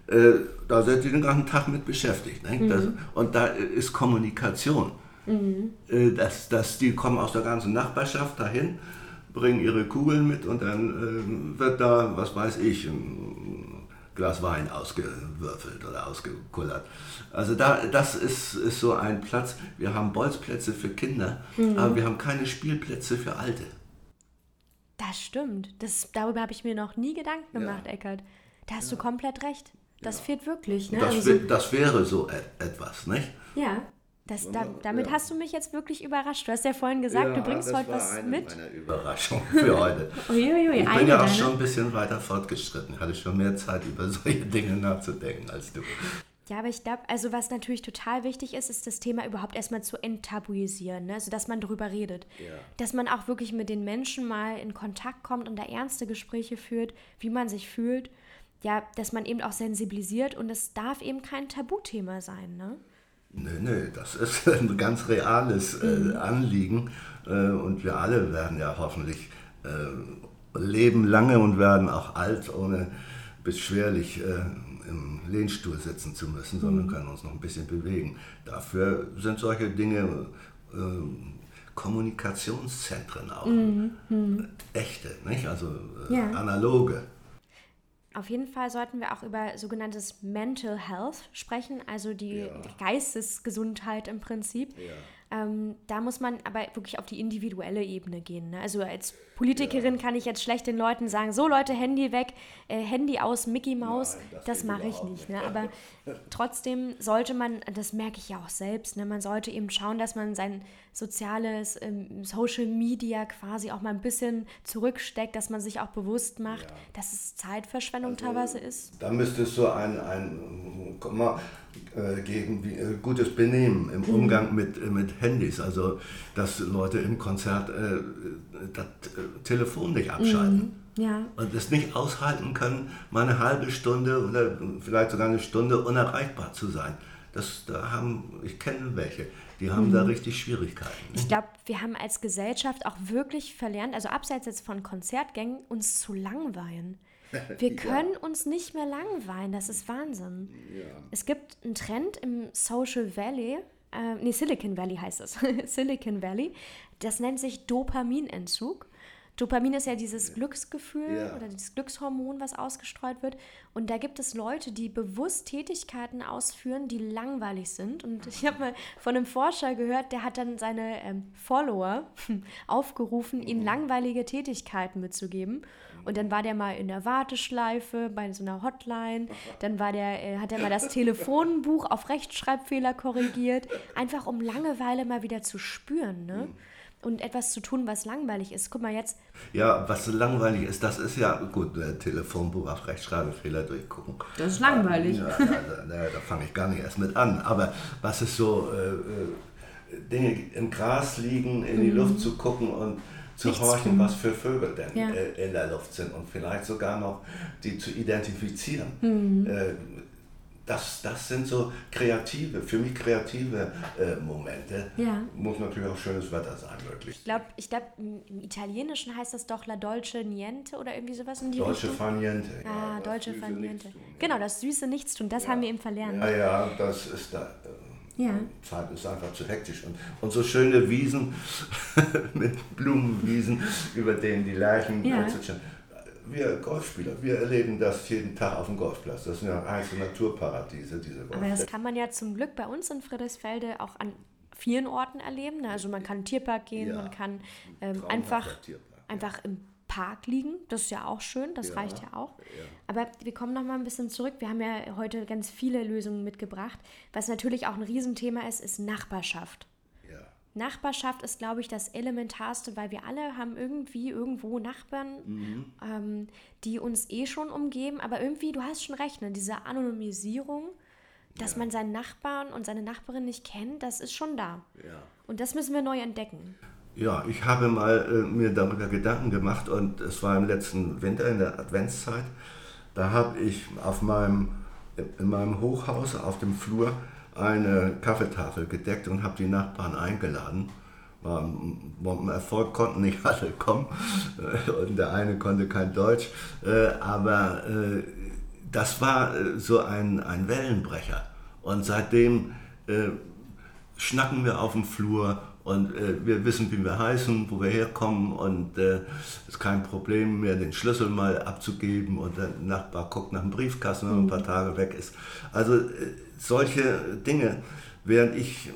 Äh, da sind die den ganzen Tag mit beschäftigt. Mhm. Das, und da ist Kommunikation. Mhm. Äh, dass, dass die kommen aus der ganzen Nachbarschaft dahin, bringen ihre Kugeln mit und dann äh, wird da, was weiß ich, ein Glas Wein ausgewürfelt oder ausgekullert. Also da, das ist, ist so ein Platz. Wir haben Bolzplätze für Kinder, mhm. aber wir haben keine Spielplätze für Alte. Das stimmt. Das, darüber habe ich mir noch nie Gedanken gemacht, ja. Eckert. Da hast ja. du komplett recht. Das ja. fehlt wirklich. Ne? Das, also, das wäre so et etwas, nicht? Ja. Das, da, damit ja. hast du mich jetzt wirklich überrascht. Du hast ja vorhin gesagt, ja, du bringst heute was eine mit. Meine Überraschung für heute. <laughs> Uiuiui, ich bin ja auch schon ein bisschen weiter fortgeschritten. Ich hatte schon mehr Zeit, über solche <laughs> Dinge nachzudenken als du. Ja, aber ich glaube, also was natürlich total wichtig ist, ist das Thema überhaupt erstmal zu enttabuisieren, ne? also dass man darüber redet. Ja. Dass man auch wirklich mit den Menschen mal in Kontakt kommt und da ernste Gespräche führt, wie man sich fühlt. Ja, dass man eben auch sensibilisiert und es darf eben kein Tabuthema sein, ne? Nee, nee, das ist <laughs> ein ganz reales äh, mhm. Anliegen äh, und wir alle werden ja hoffentlich äh, leben lange und werden auch alt, ohne beschwerlich äh, im Lehnstuhl sitzen zu müssen, sondern mhm. können uns noch ein bisschen bewegen. Dafür sind solche Dinge äh, Kommunikationszentren auch mhm. mhm. echte, nicht? also äh, ja. analoge. Auf jeden Fall sollten wir auch über sogenanntes Mental Health sprechen, also die ja. Geistesgesundheit im Prinzip. Ja. Ähm, da muss man aber wirklich auf die individuelle Ebene gehen. Ne? Also als Politikerin ja. kann ich jetzt schlecht den Leuten sagen, so Leute, Handy weg, äh, Handy aus, Mickey Maus. Nein, das, das mache ich nicht. Ne? Aber <laughs> trotzdem sollte man, das merke ich ja auch selbst, ne? man sollte eben schauen, dass man sein soziales ähm, Social Media quasi auch mal ein bisschen zurücksteckt, dass man sich auch bewusst macht, ja. dass es Zeitverschwendung also, teilweise ist. Da müsste es so ein, ein mal, äh, gegen wie, äh, gutes Benehmen im Umgang mit, äh, mit Handys. Also, dass Leute im Konzert äh, das äh, Telefon nicht abschalten. Mhm. Ja. Und es nicht aushalten können, mal eine halbe Stunde oder vielleicht sogar eine Stunde unerreichbar zu sein. Das, da haben, ich kenne welche, die haben mhm. da richtig Schwierigkeiten. Ne? Ich glaube, wir haben als Gesellschaft auch wirklich verlernt, also abseits jetzt von Konzertgängen, uns zu langweilen. <laughs> Wir können ja. uns nicht mehr langweilen, das ist Wahnsinn. Ja. Es gibt einen Trend im Social Valley, äh, nee, Silicon Valley heißt es, <laughs> Silicon Valley, das nennt sich Dopaminentzug. Dopamin ist ja dieses Glücksgefühl ja. oder dieses Glückshormon, was ausgestreut wird. Und da gibt es Leute, die bewusst Tätigkeiten ausführen, die langweilig sind. Und ich habe mal von einem Forscher gehört, der hat dann seine ähm, Follower <laughs> aufgerufen, ihnen mhm. langweilige Tätigkeiten mitzugeben. Und dann war der mal in der Warteschleife bei so einer Hotline. Dann war der, äh, hat er mal das Telefonbuch auf Rechtschreibfehler korrigiert. Einfach um Langeweile mal wieder zu spüren. Ne? Und etwas zu tun, was langweilig ist. Guck mal jetzt. Ja, was langweilig ist, das ist ja gut, äh, Telefonbuch auf Rechtschreibfehler durchgucken. Das ist langweilig. Ja, ja, da, da fange ich gar nicht erst mit an. Aber was ist so, äh, äh, Dinge im Gras liegen, in die mhm. Luft zu gucken und zu Nichts horchen, tun. was für Vögel denn ja. Äh, in der Luft sind und vielleicht sogar noch die zu identifizieren. Mhm. Äh, das, das sind so kreative, für mich kreative äh, Momente. Ja. Muss natürlich auch schönes Wetter sein, wirklich. Ich glaube, ich glaub, im Italienischen heißt das doch La Dolce Niente oder irgendwie sowas in die Dolce Richtung. Faniente. Ah, ja, Dolce Faniente. Genau, das süße Nichtstun, das ja. haben wir eben verlernt. Ja, ja, das ist da. Äh, ja. Zeit ist einfach zu hektisch. Und, und so schöne Wiesen <laughs> mit Blumenwiesen, über denen die Lerchen ja. zwitschern wir Golfspieler, wir erleben das jeden Tag auf dem Golfplatz. Das sind ja einzelne Naturparadiese, diese Golfplätze. Aber das kann man ja zum Glück bei uns in Friedrichsfelde auch an vielen Orten erleben. Ne? Also man kann in den Tierpark gehen, ja. man kann ähm, einfach, einfach im Park liegen. Das ist ja auch schön, das ja. reicht ja auch. Ja. Aber wir kommen noch mal ein bisschen zurück. Wir haben ja heute ganz viele Lösungen mitgebracht. Was natürlich auch ein Riesenthema ist, ist Nachbarschaft. Nachbarschaft ist, glaube ich, das Elementarste, weil wir alle haben irgendwie irgendwo Nachbarn, mhm. ähm, die uns eh schon umgeben. Aber irgendwie, du hast schon recht, ne? diese Anonymisierung, dass ja. man seinen Nachbarn und seine Nachbarin nicht kennt, das ist schon da. Ja. Und das müssen wir neu entdecken. Ja, ich habe mal äh, mir darüber Gedanken gemacht und es war im letzten Winter in der Adventszeit. Da habe ich auf meinem, in meinem Hochhaus auf dem Flur eine Kaffeetafel gedeckt und habe die Nachbarn eingeladen. War ein Bombenerfolg, konnten nicht <laughs> alle kommen und der eine konnte kein Deutsch, äh, aber äh, das war äh, so ein, ein Wellenbrecher. Und seitdem schnacken wir auf dem Flur und äh, wir wissen, wie wir heißen, wo wir herkommen und es äh, ist kein Problem mehr, den Schlüssel mal abzugeben und der Nachbar guckt nach dem Briefkasten, wenn er ein paar Tage weg ist. Also äh, solche Dinge, während ich, äh,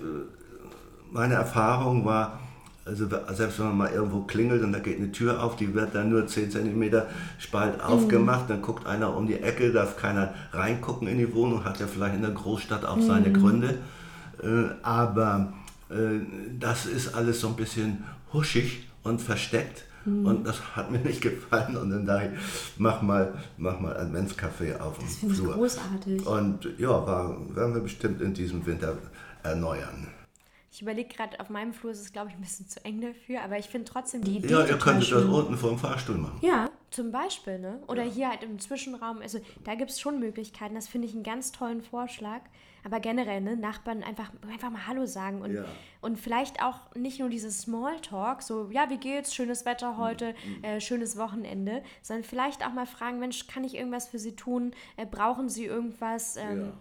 meine Erfahrung war, also selbst wenn man mal irgendwo klingelt und da geht eine Tür auf, die wird dann nur 10 cm Spalt mhm. aufgemacht, dann guckt einer um die Ecke, darf keiner reingucken in die Wohnung, hat ja vielleicht in der Großstadt auch mhm. seine Gründe. Äh, aber äh, das ist alles so ein bisschen huschig und versteckt. Mhm. Und das hat mir nicht gefallen. Und dann dachte ich, mach mal, mach mal Adventskaffee auf dem das Flur. Ich großartig. Und ja, war, werden wir bestimmt in diesem Winter erneuern. Ich überlege gerade, auf meinem Flur ist es, glaube ich, ein bisschen zu eng dafür, aber ich finde trotzdem die Idee. Ja, ihr könntet das unten vor dem Fahrstuhl machen. Ja, zum Beispiel, ne? Oder ja. hier halt im Zwischenraum. Also da gibt es schon Möglichkeiten. Das finde ich einen ganz tollen Vorschlag. Aber generell, ne, Nachbarn einfach, einfach mal Hallo sagen und, ja. und vielleicht auch nicht nur dieses Smalltalk, so, ja, wie geht's, schönes Wetter heute, mhm. äh, schönes Wochenende, sondern vielleicht auch mal fragen, Mensch, kann ich irgendwas für Sie tun? Äh, brauchen Sie irgendwas? Ähm, ja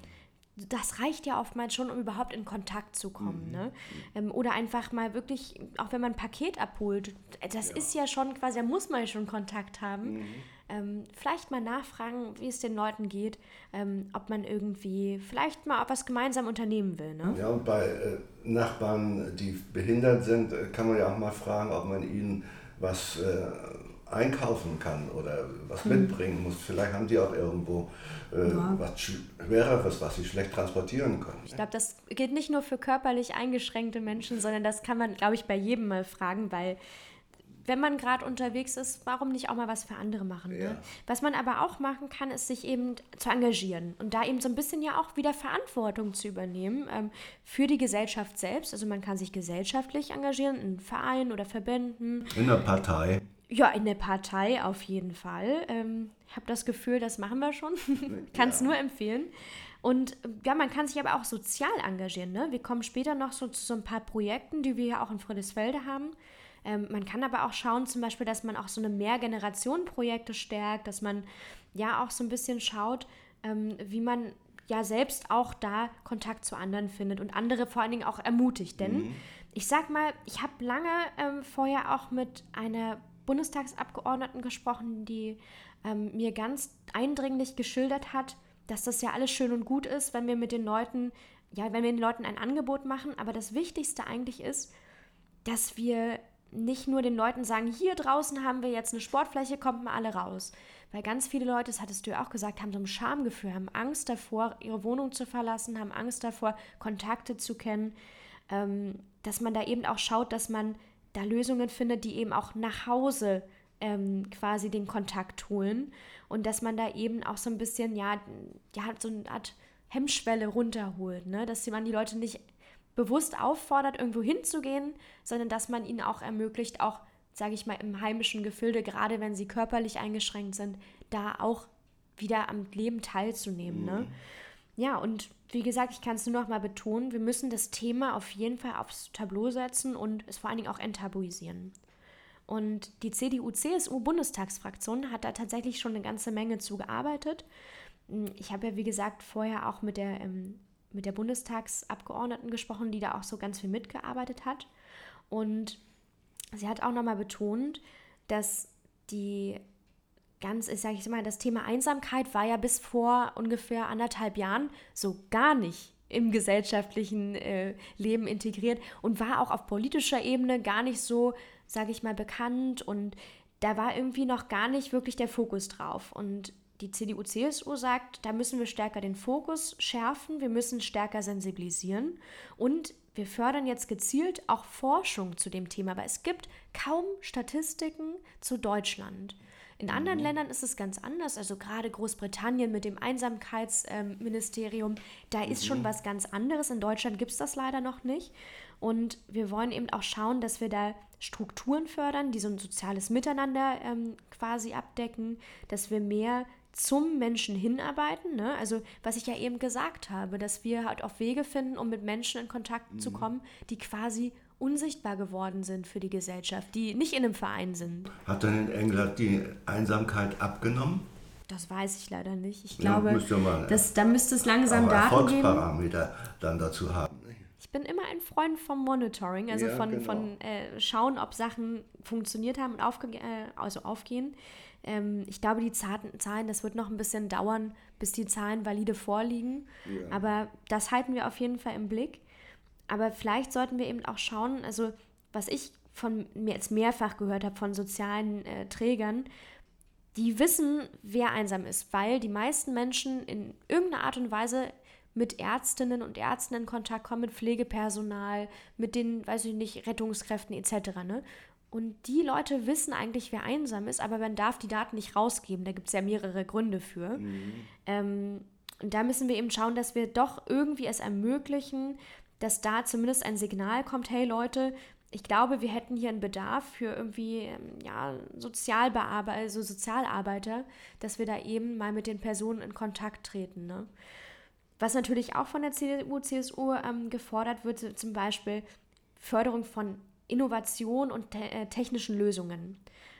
das reicht ja oftmals schon, um überhaupt in Kontakt zu kommen. Mhm. Ne? Ähm, oder einfach mal wirklich, auch wenn man ein Paket abholt, das ja. ist ja schon quasi, da muss man ja schon Kontakt haben. Mhm. Ähm, vielleicht mal nachfragen, wie es den Leuten geht, ähm, ob man irgendwie vielleicht mal was gemeinsam unternehmen will. Ne? Ja, und bei äh, Nachbarn, die behindert sind, äh, kann man ja auch mal fragen, ob man ihnen was äh, einkaufen kann oder was hm. mitbringen muss. Vielleicht haben die auch irgendwo äh, ja. was Schwereres, was sie schlecht transportieren können. Ich glaube, das gilt nicht nur für körperlich eingeschränkte Menschen, sondern das kann man, glaube ich, bei jedem mal fragen, weil wenn man gerade unterwegs ist, warum nicht auch mal was für andere machen? Ne? Ja. Was man aber auch machen kann, ist sich eben zu engagieren und da eben so ein bisschen ja auch wieder Verantwortung zu übernehmen ähm, für die Gesellschaft selbst. Also man kann sich gesellschaftlich engagieren, in Vereinen oder Verbänden. In der Partei. Ja, in der Partei auf jeden Fall. Ähm, ich habe das Gefühl, das machen wir schon. <laughs> kann es ja. nur empfehlen. Und ja, man kann sich aber auch sozial engagieren. Ne? Wir kommen später noch so zu so ein paar Projekten, die wir ja auch in Friedrichsfelde haben. Ähm, man kann aber auch schauen, zum Beispiel, dass man auch so eine Mehrgenerationen-Projekte stärkt, dass man ja auch so ein bisschen schaut, ähm, wie man ja selbst auch da Kontakt zu anderen findet und andere vor allen Dingen auch ermutigt. Denn mhm. ich sag mal, ich habe lange ähm, vorher auch mit einer Bundestagsabgeordneten gesprochen, die ähm, mir ganz eindringlich geschildert hat, dass das ja alles schön und gut ist, wenn wir mit den Leuten, ja, wenn wir den Leuten ein Angebot machen, aber das Wichtigste eigentlich ist, dass wir nicht nur den Leuten sagen, hier draußen haben wir jetzt eine Sportfläche, kommt mal alle raus. Weil ganz viele Leute, das hattest du ja auch gesagt, haben so ein Schamgefühl, haben Angst davor, ihre Wohnung zu verlassen, haben Angst davor, Kontakte zu kennen. Ähm, dass man da eben auch schaut, dass man da Lösungen findet, die eben auch nach Hause ähm, quasi den Kontakt holen und dass man da eben auch so ein bisschen, ja, ja so eine Art Hemmschwelle runterholt, ne? dass man die Leute nicht bewusst auffordert, irgendwo hinzugehen, sondern dass man ihnen auch ermöglicht, auch, sage ich mal, im heimischen Gefilde, gerade wenn sie körperlich eingeschränkt sind, da auch wieder am Leben teilzunehmen. Ne? Mhm. Ne? Ja, und wie gesagt, ich kann es nur noch mal betonen, wir müssen das Thema auf jeden Fall aufs Tableau setzen und es vor allen Dingen auch enttabuisieren. Und die CDU-CSU-Bundestagsfraktion hat da tatsächlich schon eine ganze Menge zugearbeitet. Ich habe ja, wie gesagt, vorher auch mit der, ähm, mit der Bundestagsabgeordneten gesprochen, die da auch so ganz viel mitgearbeitet hat. Und sie hat auch nochmal betont, dass die ganz, ich sage ich mal, das Thema Einsamkeit war ja bis vor ungefähr anderthalb Jahren so gar nicht im gesellschaftlichen äh, Leben integriert und war auch auf politischer Ebene gar nicht so sage ich mal, bekannt und da war irgendwie noch gar nicht wirklich der Fokus drauf. Und die CDU-CSU sagt, da müssen wir stärker den Fokus schärfen, wir müssen stärker sensibilisieren und wir fördern jetzt gezielt auch Forschung zu dem Thema, weil es gibt kaum Statistiken zu Deutschland. In anderen mhm. Ländern ist es ganz anders. Also gerade Großbritannien mit dem Einsamkeitsministerium, ähm, da ist mhm. schon was ganz anderes. In Deutschland gibt es das leider noch nicht. Und wir wollen eben auch schauen, dass wir da Strukturen fördern, die so ein soziales Miteinander ähm, quasi abdecken, dass wir mehr zum Menschen hinarbeiten. Ne? Also was ich ja eben gesagt habe, dass wir halt auf Wege finden, um mit Menschen in Kontakt mhm. zu kommen, die quasi unsichtbar geworden sind für die Gesellschaft, die nicht in einem Verein sind. Hat dann in England die Einsamkeit abgenommen? Das weiß ich leider nicht. Ich glaube, ja, mal, das, da müsste es langsam Daten geben. dann dazu haben ich bin immer ein Freund vom Monitoring, also ja, von, genau. von äh, schauen, ob Sachen funktioniert haben und aufge äh, also aufgehen. Ähm, ich glaube, die Zahlen, das wird noch ein bisschen dauern, bis die Zahlen valide vorliegen. Ja. Aber das halten wir auf jeden Fall im Blick. Aber vielleicht sollten wir eben auch schauen, also was ich von mir jetzt mehrfach gehört habe von sozialen äh, Trägern, die wissen, wer einsam ist, weil die meisten Menschen in irgendeiner Art und Weise mit Ärztinnen und Ärzten in Kontakt kommen, mit Pflegepersonal, mit den, weiß ich nicht, Rettungskräften etc. Ne? Und die Leute wissen eigentlich, wer einsam ist, aber man darf die Daten nicht rausgeben. Da gibt es ja mehrere Gründe für. Mhm. Ähm, und da müssen wir eben schauen, dass wir doch irgendwie es ermöglichen, dass da zumindest ein Signal kommt, hey Leute, ich glaube, wir hätten hier einen Bedarf für irgendwie ähm, ja, Sozialbearbeiter, also Sozialarbeiter, dass wir da eben mal mit den Personen in Kontakt treten. Ne? Was natürlich auch von der CDU, CSU ähm, gefordert wird, zum Beispiel Förderung von Innovation und te äh, technischen Lösungen.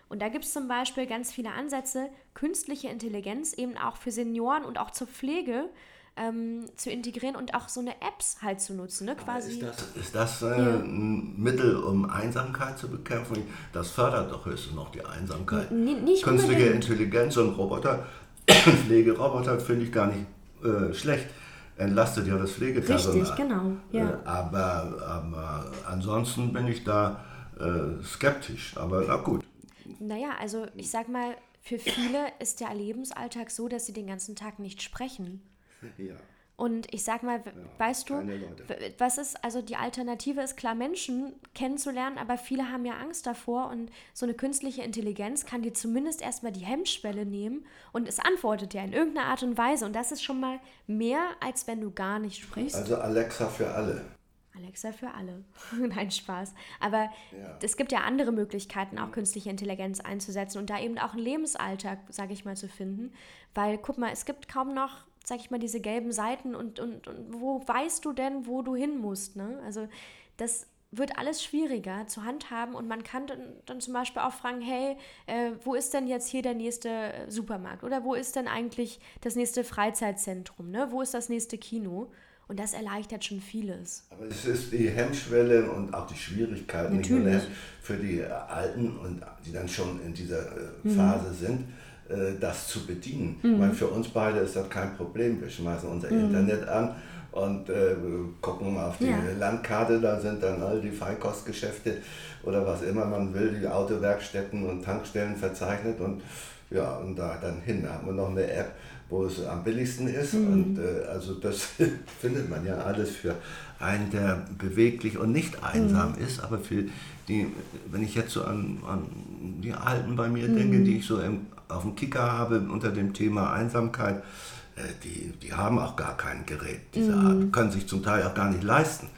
Und da gibt es zum Beispiel ganz viele Ansätze, künstliche Intelligenz eben auch für Senioren und auch zur Pflege ähm, zu integrieren und auch so eine Apps halt zu nutzen. Ne? Quasi. Ist das, ist das äh, ja. ein Mittel, um Einsamkeit zu bekämpfen? Das fördert doch höchstens noch die Einsamkeit. N nicht Künstliche unbedingt. Intelligenz und Roboter, <coughs> Pflegeroboter finde ich gar nicht äh, schlecht entlastet ja das Pflegepersonal. Richtig, genau. Ja. Äh, aber, aber ansonsten bin ich da äh, skeptisch. Aber na gut. Naja, also ich sag mal, für viele ist der Lebensalltag so, dass sie den ganzen Tag nicht sprechen. Ja. Und ich sag mal, weißt du, was ist, also die Alternative ist klar, Menschen kennenzulernen, aber viele haben ja Angst davor und so eine künstliche Intelligenz kann dir zumindest erstmal die Hemmschwelle nehmen und es antwortet ja in irgendeiner Art und Weise. Und das ist schon mal mehr, als wenn du gar nicht sprichst. Also Alexa für alle. Alexa für alle. <laughs> Nein, Spaß. Aber ja. es gibt ja andere Möglichkeiten, auch künstliche Intelligenz einzusetzen und da eben auch einen Lebensalltag, sage ich mal, zu finden. Weil, guck mal, es gibt kaum noch sag ich mal, diese gelben Seiten und, und, und wo weißt du denn, wo du hin musst? Ne? Also das wird alles schwieriger zu handhaben und man kann dann, dann zum Beispiel auch fragen, hey, äh, wo ist denn jetzt hier der nächste Supermarkt oder wo ist denn eigentlich das nächste Freizeitzentrum, ne? wo ist das nächste Kino? Und das erleichtert schon vieles. Aber es ist die Hemmschwelle und auch die Schwierigkeiten Natürlich. für die Alten und die dann schon in dieser äh. Phase mhm. sind äh, das zu bedienen. Mhm. Weil für uns beide ist das kein Problem. Wir schmeißen unser mhm. Internet an und äh, gucken auf die ja. Landkarte, da sind dann all die Feinkostgeschäfte oder was immer man will, die Autowerkstätten und Tankstellen verzeichnet und ja, und da dann hin. Da haben wir noch eine App, wo es am billigsten ist. Mhm. Und äh, also das <laughs> findet man ja alles für einen, der beweglich und nicht einsam mhm. ist, aber für die, wenn ich jetzt so an, an die Alten bei mir mhm. denke, die ich so im auf dem Kicker habe unter dem Thema Einsamkeit, äh, die, die haben auch gar kein Gerät dieser mhm. Art, können sich zum Teil auch gar nicht leisten.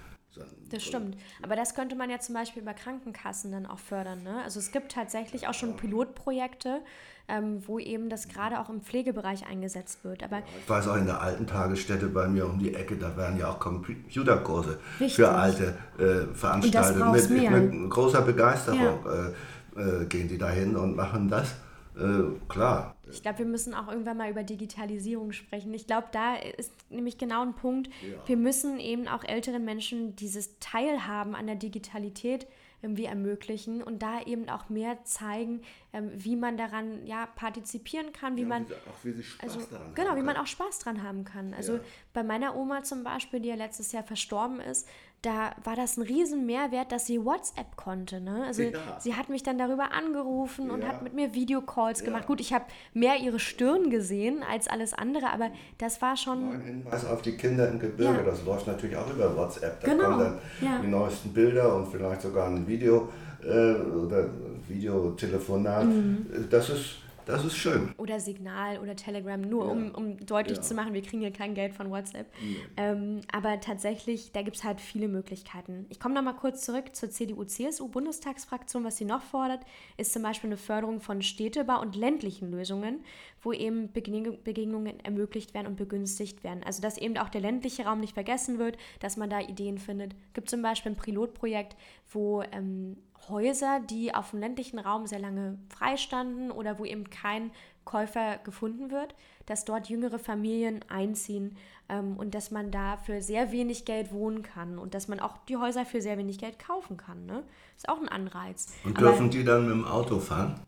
Das stimmt. Aber das könnte man ja zum Beispiel über Krankenkassen dann auch fördern. Ne? Also es gibt tatsächlich auch schon Pilotprojekte, ähm, wo eben das gerade auch im Pflegebereich eingesetzt wird. Aber ich weiß auch in der alten Tagesstätte bei mir um die Ecke, da werden ja auch Computerkurse Richtig. für Alte äh, veranstaltet. Mit, mit, großer Begeisterung ja. äh, äh, gehen die dahin und machen das. Äh, klar. Ich glaube, wir müssen auch irgendwann mal über Digitalisierung sprechen. Ich glaube, da ist nämlich genau ein Punkt. Ja. Wir müssen eben auch älteren Menschen dieses Teilhaben an der Digitalität irgendwie ermöglichen und da eben auch mehr zeigen, ähm, wie man daran ja partizipieren kann, wie ja, man auch wie Spaß also, daran genau, wie man auch Spaß dran haben kann. Also ja. bei meiner Oma zum Beispiel, die ja letztes Jahr verstorben ist, da war das ein riesen Mehrwert, dass sie WhatsApp konnte. Ne? Also ja. sie hat mich dann darüber angerufen ja. und hat mit mir Videocalls ja. gemacht. Gut, ich habe mehr ihre Stirn gesehen als alles andere, aber das war schon... Ein Hinweis auf die Kinder im Gebirge, das läuft natürlich auch über WhatsApp. Da genau. kommen dann die neuesten Bilder und vielleicht sogar ein Video äh, oder Videotelefonat. Mhm. Das ist das ist schön. Oder Signal oder Telegram, nur ja. um, um deutlich ja. zu machen, wir kriegen hier kein Geld von WhatsApp. Nee. Ähm, aber tatsächlich, da gibt es halt viele Möglichkeiten. Ich komme nochmal kurz zurück zur CDU-CSU-Bundestagsfraktion. Was sie noch fordert, ist zum Beispiel eine Förderung von Städtebau und ländlichen Lösungen, wo eben Begegnungen ermöglicht werden und begünstigt werden. Also dass eben auch der ländliche Raum nicht vergessen wird, dass man da Ideen findet. Es gibt zum Beispiel ein Pilotprojekt, wo ähm, Häuser, die auf dem ländlichen Raum sehr lange freistanden oder wo eben kein Käufer gefunden wird, dass dort jüngere Familien einziehen ähm, und dass man da für sehr wenig Geld wohnen kann und dass man auch die Häuser für sehr wenig Geld kaufen kann. Ne? Ist auch ein Anreiz. Und dürfen Aber, die dann mit dem Auto fahren?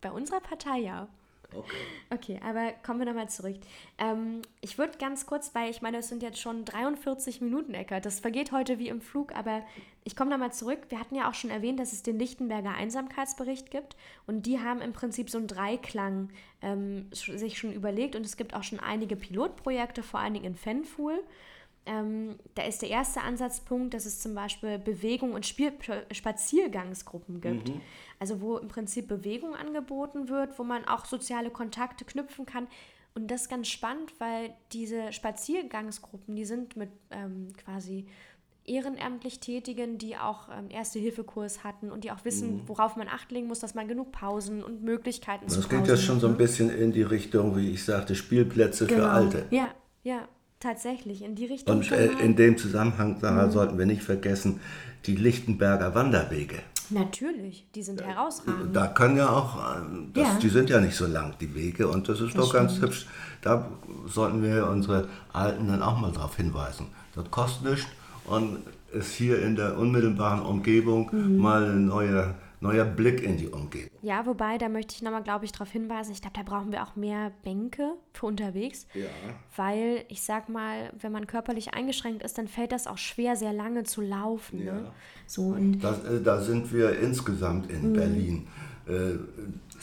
Bei unserer Partei ja. Okay. Okay, aber kommen wir nochmal zurück. Ähm, ich würde ganz kurz, weil ich meine, es sind jetzt schon 43 Minuten, Eckert. Das vergeht heute wie im Flug, aber ich komme nochmal zurück. Wir hatten ja auch schon erwähnt, dass es den Lichtenberger Einsamkeitsbericht gibt und die haben im Prinzip so einen Dreiklang ähm, sich schon überlegt und es gibt auch schon einige Pilotprojekte, vor allen Dingen in Fenfuhl. Ähm, da ist der erste Ansatzpunkt, dass es zum Beispiel Bewegung und Spiel Spaziergangsgruppen gibt. Mhm. Also wo im Prinzip Bewegung angeboten wird, wo man auch soziale Kontakte knüpfen kann. Und das ist ganz spannend, weil diese Spaziergangsgruppen, die sind mit ähm, quasi ehrenamtlich Tätigen, die auch ähm, Erste-Hilfe-Kurs hatten und die auch wissen, mhm. worauf man Acht legen muss, dass man genug Pausen und Möglichkeiten das zu Das geht ja schon so ein bisschen in die Richtung, wie ich sagte, Spielplätze genau. für Alte. Ja, ja. Tatsächlich, in die Richtung. Und äh, in dem Zusammenhang, Sarah, mhm. sollten wir nicht vergessen, die Lichtenberger Wanderwege. Natürlich, die sind herausragend. Da können ja auch, äh, das, ja. die sind ja nicht so lang, die Wege, und das ist das doch stimmt. ganz hübsch. Da sollten wir unsere Alten dann auch mal darauf hinweisen. Das kostet nichts und ist hier in der unmittelbaren Umgebung mhm. mal eine neue neuer Blick in die Umgebung. Ja, wobei, da möchte ich nochmal, glaube ich, darauf hinweisen, ich glaube, da brauchen wir auch mehr Bänke für unterwegs. Ja. Weil, ich sag mal, wenn man körperlich eingeschränkt ist, dann fällt das auch schwer, sehr lange zu laufen. Ne? Ja. Ne? So, und das, äh, da sind wir insgesamt in mhm. Berlin äh,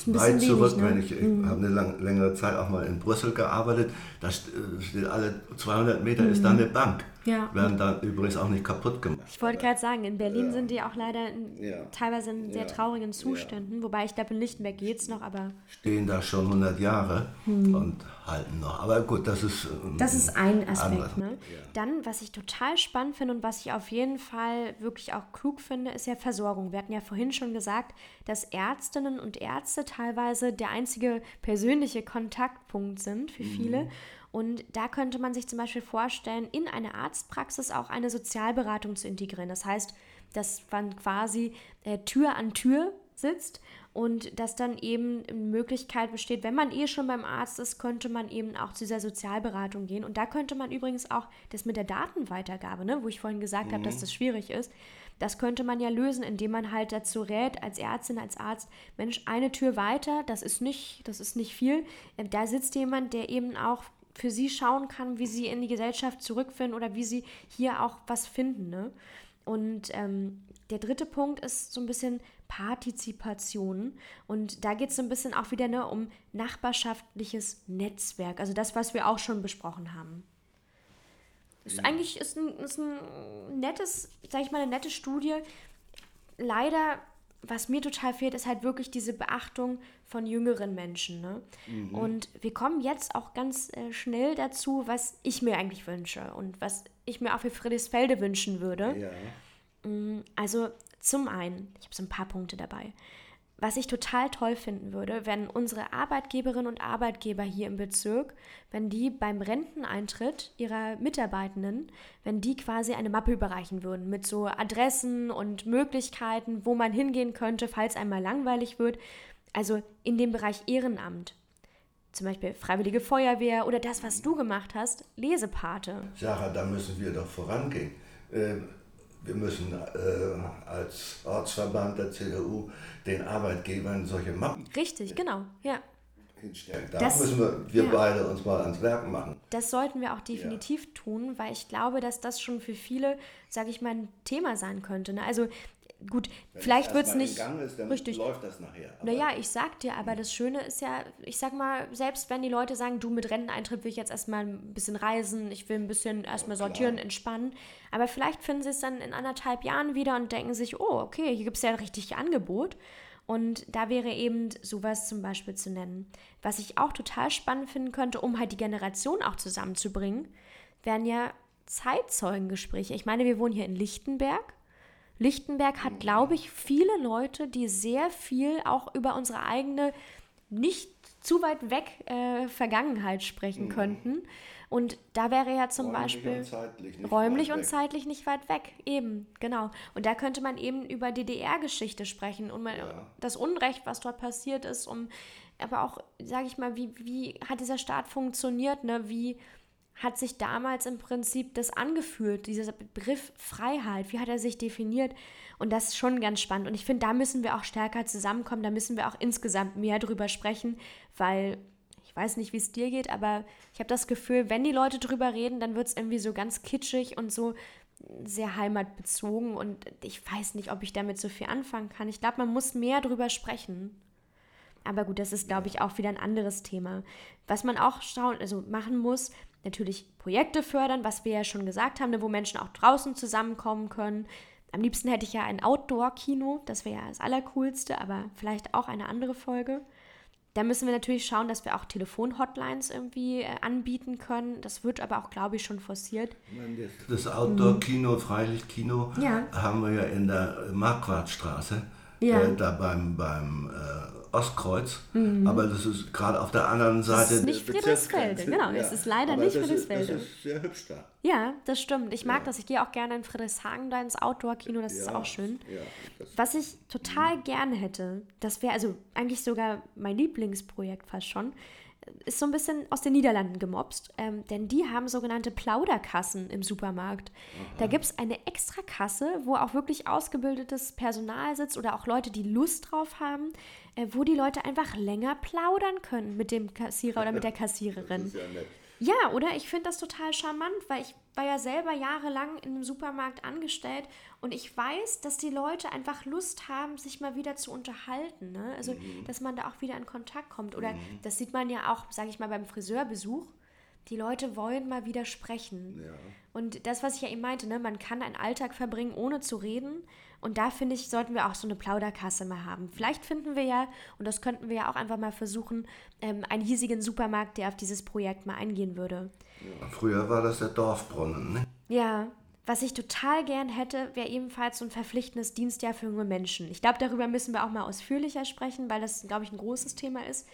weit zurück, ne? wenn ich, ich mhm. habe eine lang, längere Zeit auch mal in Brüssel gearbeitet, da steht alle 200 Meter mhm. ist da eine Bank. Ja. Werden da übrigens auch nicht kaputt gemacht. Ich wollte gerade sagen, in Berlin ja. sind die auch leider in, ja. teilweise in sehr traurigen Zuständen, wobei ich glaube, in Lichtenberg geht es noch, aber... Stehen da schon 100 Jahre hm. und halten noch. Aber gut, das ist... Ähm, das ist ein Aspekt. Ne? Dann, was ich total spannend finde und was ich auf jeden Fall wirklich auch klug finde, ist ja Versorgung. Wir hatten ja vorhin schon gesagt, dass Ärztinnen und Ärzte teilweise der einzige persönliche Kontaktpunkt sind für viele. Mhm. Und da könnte man sich zum Beispiel vorstellen, in eine Arztpraxis auch eine Sozialberatung zu integrieren. Das heißt, dass man quasi äh, Tür an Tür sitzt und dass dann eben eine Möglichkeit besteht, wenn man eh schon beim Arzt ist, könnte man eben auch zu dieser Sozialberatung gehen. Und da könnte man übrigens auch das mit der Datenweitergabe, ne, wo ich vorhin gesagt mhm. habe, dass mhm. das schwierig ist, das könnte man ja lösen, indem man halt dazu rät, als Ärztin, als Arzt, Mensch, eine Tür weiter, das ist nicht, das ist nicht viel. Da sitzt jemand, der eben auch für sie schauen kann, wie sie in die Gesellschaft zurückfinden oder wie sie hier auch was finden. Ne? Und ähm, der dritte Punkt ist so ein bisschen Partizipation. Und da geht es so ein bisschen auch wieder ne, um nachbarschaftliches Netzwerk. Also das, was wir auch schon besprochen haben. Ist ja. eigentlich ist ein, ist ein nettes, sag ich mal, eine nette Studie. Leider was mir total fehlt, ist halt wirklich diese Beachtung von jüngeren Menschen. Ne? Mhm. Und wir kommen jetzt auch ganz äh, schnell dazu, was ich mir eigentlich wünsche und was ich mir auch für Friedrichsfelde wünschen würde. Ja. Mm, also zum einen, ich habe so ein paar Punkte dabei. Was ich total toll finden würde, wenn unsere Arbeitgeberinnen und Arbeitgeber hier im Bezirk, wenn die beim Renteneintritt ihrer Mitarbeitenden, wenn die quasi eine Mappe überreichen würden mit so Adressen und Möglichkeiten, wo man hingehen könnte, falls einmal langweilig wird. Also in dem Bereich Ehrenamt. Zum Beispiel Freiwillige Feuerwehr oder das, was du gemacht hast, Lesepate. Sarah, da müssen wir doch vorangehen. Ähm wir müssen äh, als Ortsverband der CDU den Arbeitgebern solche Mappen. Richtig, genau, ja. Hinstellen. Da das, müssen wir, wir ja. beide uns mal ans Werk machen. Das sollten wir auch definitiv ja. tun, weil ich glaube, dass das schon für viele, sage ich mal, ein Thema sein könnte. Ne? Also gut, Wenn vielleicht wird es nicht. Gang ist, dann richtig. läuft das nachher. Aber naja, ich sag dir, aber das Schöne ist ja, ich sag mal, selbst wenn die Leute sagen, du mit Renteneintritt will ich jetzt erstmal ein bisschen reisen, ich will ein bisschen erstmal sortieren, Klar. entspannen, aber vielleicht finden sie es dann in anderthalb Jahren wieder und denken sich, oh, okay, hier gibt es ja ein richtiges Angebot. Und da wäre eben sowas zum Beispiel zu nennen. Was ich auch total spannend finden könnte, um halt die Generation auch zusammenzubringen, wären ja Zeitzeugengespräche. Ich meine, wir wohnen hier in Lichtenberg Lichtenberg hat, glaube ich, viele Leute, die sehr viel auch über unsere eigene, nicht zu weit weg äh, Vergangenheit sprechen mhm. könnten. Und da wäre ja zum räumlich Beispiel und räumlich und zeitlich nicht weit weg. Eben, genau. Und da könnte man eben über DDR-Geschichte sprechen und man, ja. das Unrecht, was dort passiert ist, um aber auch, sage ich mal, wie, wie hat dieser Staat funktioniert, ne? Wie hat sich damals im Prinzip das angefühlt, dieser Begriff Freiheit, wie hat er sich definiert? Und das ist schon ganz spannend. Und ich finde, da müssen wir auch stärker zusammenkommen, da müssen wir auch insgesamt mehr drüber sprechen, weil ich weiß nicht, wie es dir geht, aber ich habe das Gefühl, wenn die Leute drüber reden, dann wird es irgendwie so ganz kitschig und so sehr heimatbezogen und ich weiß nicht, ob ich damit so viel anfangen kann. Ich glaube, man muss mehr drüber sprechen. Aber gut, das ist, glaube ich, auch wieder ein anderes Thema. Was man auch schauen, also machen muss, natürlich Projekte fördern, was wir ja schon gesagt haben, ne, wo Menschen auch draußen zusammenkommen können. Am liebsten hätte ich ja ein Outdoor-Kino, das wäre ja das Allercoolste, aber vielleicht auch eine andere Folge. Da müssen wir natürlich schauen, dass wir auch Telefon-Hotlines irgendwie äh, anbieten können. Das wird aber auch, glaube ich, schon forciert. Das Outdoor-Kino, Freilichtkino ja. haben wir ja in der Marquardtstraße, ja. äh, da beim, beim äh, Ostkreuz, mhm. aber das ist gerade auf der anderen Seite. Das ist nicht Friedrichsfelde, genau. Ja. Es ist leider aber nicht das Friedrichsfelde. Ist, das ist sehr hübsch da. Ja, das stimmt. Ich mag ja. das. Ich gehe auch gerne in Friedrichshagen da ins Outdoor-Kino, das ist auch schön. Was ich total mhm. gerne hätte, das wäre also eigentlich sogar mein Lieblingsprojekt fast schon, ist so ein bisschen aus den Niederlanden gemobst, ähm, denn die haben sogenannte Plauderkassen im Supermarkt. Aha. Da gibt es eine extra Kasse, wo auch wirklich ausgebildetes Personal sitzt oder auch Leute, die Lust drauf haben, äh, wo die Leute einfach länger plaudern können mit dem Kassierer oder mit der <laughs> Kassiererin. Ja, ja, oder? Ich finde das total charmant, weil ich war ja selber jahrelang in einem Supermarkt angestellt und ich weiß, dass die Leute einfach Lust haben, sich mal wieder zu unterhalten. Ne? Also, mhm. dass man da auch wieder in Kontakt kommt. Oder mhm. das sieht man ja auch, sage ich mal, beim Friseurbesuch. Die Leute wollen mal wieder sprechen. Ja. Und das, was ich ja eben meinte, ne, man kann einen Alltag verbringen, ohne zu reden. Und da finde ich, sollten wir auch so eine Plauderkasse mal haben. Vielleicht finden wir ja, und das könnten wir ja auch einfach mal versuchen, ähm, einen hiesigen Supermarkt, der auf dieses Projekt mal eingehen würde. Ja, früher war das der Dorfbrunnen, ne? Ja. Was ich total gern hätte, wäre ebenfalls so ein verpflichtendes Dienstjahr für junge Menschen. Ich glaube, darüber müssen wir auch mal ausführlicher sprechen, weil das, glaube ich, ein großes Thema ist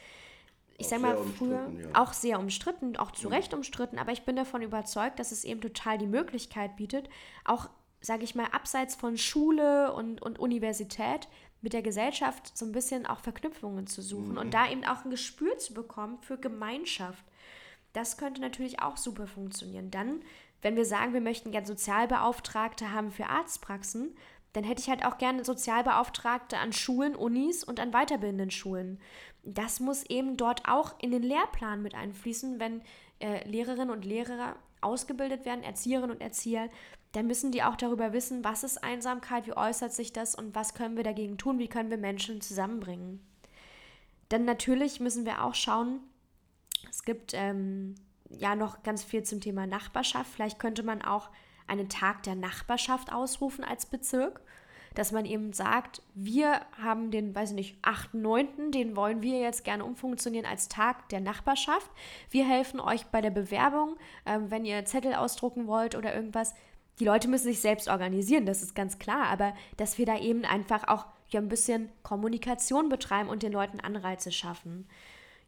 ich sag mal, früher ja. auch sehr umstritten, auch zu Recht umstritten, aber ich bin davon überzeugt, dass es eben total die Möglichkeit bietet, auch, sage ich mal, abseits von Schule und, und Universität mit der Gesellschaft so ein bisschen auch Verknüpfungen zu suchen mhm. und da eben auch ein Gespür zu bekommen für Gemeinschaft. Das könnte natürlich auch super funktionieren. Dann, wenn wir sagen, wir möchten gerne Sozialbeauftragte haben für Arztpraxen, dann hätte ich halt auch gerne Sozialbeauftragte an Schulen, Unis und an weiterbildenden Schulen. Das muss eben dort auch in den Lehrplan mit einfließen, wenn äh, Lehrerinnen und Lehrer ausgebildet werden, Erzieherinnen und Erzieher, dann müssen die auch darüber wissen, was ist Einsamkeit, wie äußert sich das und was können wir dagegen tun, wie können wir Menschen zusammenbringen. Dann natürlich müssen wir auch schauen, es gibt ähm, ja noch ganz viel zum Thema Nachbarschaft. Vielleicht könnte man auch einen Tag der Nachbarschaft ausrufen als Bezirk, dass man eben sagt, wir haben den, weiß ich nicht, 8.9., den wollen wir jetzt gerne umfunktionieren als Tag der Nachbarschaft. Wir helfen euch bei der Bewerbung, ähm, wenn ihr Zettel ausdrucken wollt oder irgendwas. Die Leute müssen sich selbst organisieren, das ist ganz klar, aber dass wir da eben einfach auch ja, ein bisschen Kommunikation betreiben und den Leuten Anreize schaffen.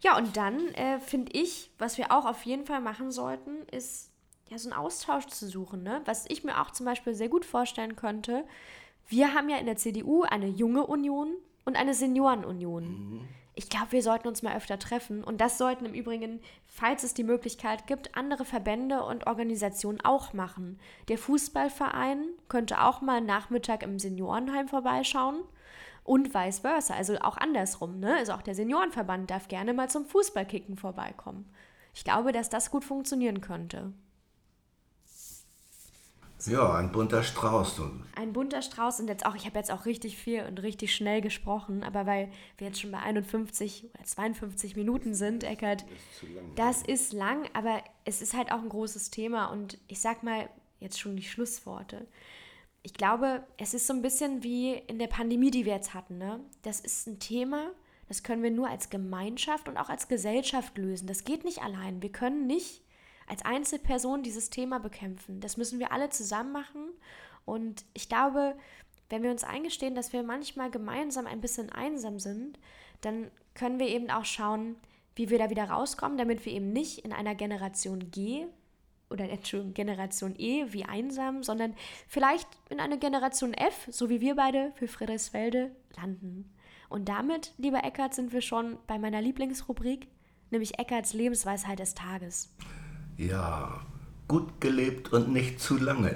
Ja, und dann äh, finde ich, was wir auch auf jeden Fall machen sollten, ist ja, so einen Austausch zu suchen. Ne? Was ich mir auch zum Beispiel sehr gut vorstellen könnte, wir haben ja in der CDU eine junge Union und eine Seniorenunion. Mhm. Ich glaube, wir sollten uns mal öfter treffen. Und das sollten im Übrigen, falls es die Möglichkeit gibt, andere Verbände und Organisationen auch machen. Der Fußballverein könnte auch mal Nachmittag im Seniorenheim vorbeischauen. Und vice versa, also auch andersrum. Ne? Also auch der Seniorenverband darf gerne mal zum Fußballkicken vorbeikommen. Ich glaube, dass das gut funktionieren könnte. Ja, ein bunter Strauß. Ein bunter Strauß und jetzt auch, ich habe jetzt auch richtig viel und richtig schnell gesprochen, aber weil wir jetzt schon bei 51 oder 52 Minuten sind, Eckert, das ist, lang, das ist lang, aber es ist halt auch ein großes Thema und ich sag mal jetzt schon die Schlussworte. Ich glaube, es ist so ein bisschen wie in der Pandemie, die wir jetzt hatten. Ne? Das ist ein Thema, das können wir nur als Gemeinschaft und auch als Gesellschaft lösen. Das geht nicht allein. Wir können nicht als Einzelperson dieses Thema bekämpfen. Das müssen wir alle zusammen machen. Und ich glaube, wenn wir uns eingestehen, dass wir manchmal gemeinsam ein bisschen einsam sind, dann können wir eben auch schauen, wie wir da wieder rauskommen, damit wir eben nicht in einer Generation G oder <laughs> Entschuldigung, Generation E wie einsam, sondern vielleicht in einer Generation F, so wie wir beide für Friedrichsfelde, landen. Und damit, lieber Eckert, sind wir schon bei meiner Lieblingsrubrik, nämlich Eckarts Lebensweisheit des Tages. Ja, gut gelebt und nicht zu lange.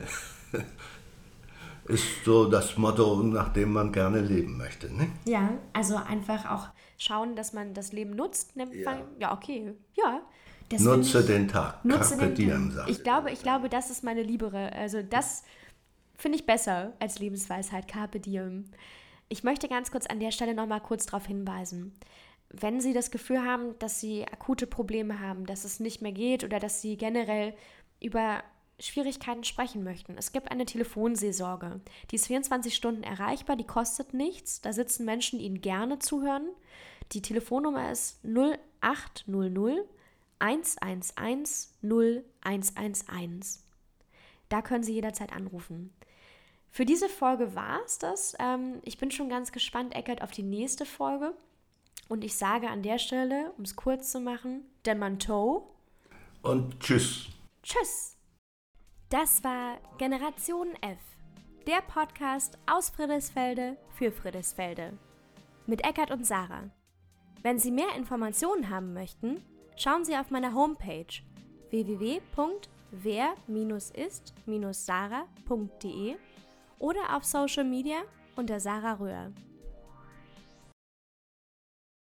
<laughs> Ist so das Motto, nach dem man gerne leben möchte. Ne? Ja, also einfach auch schauen, dass man das Leben nutzt. Ja, ja okay. Ja. Das nutze ich, den Tag. Nutze Carpe diem, Tag. Ich glaube, ich glaube, das ist meine Liebere. Also das finde ich besser als Lebensweisheit. Carpe diem. Ich möchte ganz kurz an der Stelle nochmal kurz darauf hinweisen wenn Sie das Gefühl haben, dass Sie akute Probleme haben, dass es nicht mehr geht oder dass Sie generell über Schwierigkeiten sprechen möchten. Es gibt eine Telefonseelsorge. Die ist 24 Stunden erreichbar, die kostet nichts. Da sitzen Menschen, die Ihnen gerne zuhören. Die Telefonnummer ist 0800 111 0111. Da können Sie jederzeit anrufen. Für diese Folge war es das. Ähm, ich bin schon ganz gespannt, Eckert, auf die nächste Folge. Und ich sage an der Stelle, um es kurz zu machen, der Manteau. Und tschüss. Tschüss. Das war Generation F, der Podcast aus Friedrichsfelde für Friedrichsfelde. Mit Eckart und Sarah. Wenn Sie mehr Informationen haben möchten, schauen Sie auf meiner Homepage www.wer-ist-sarah.de oder auf Social Media unter Sarah Röhr.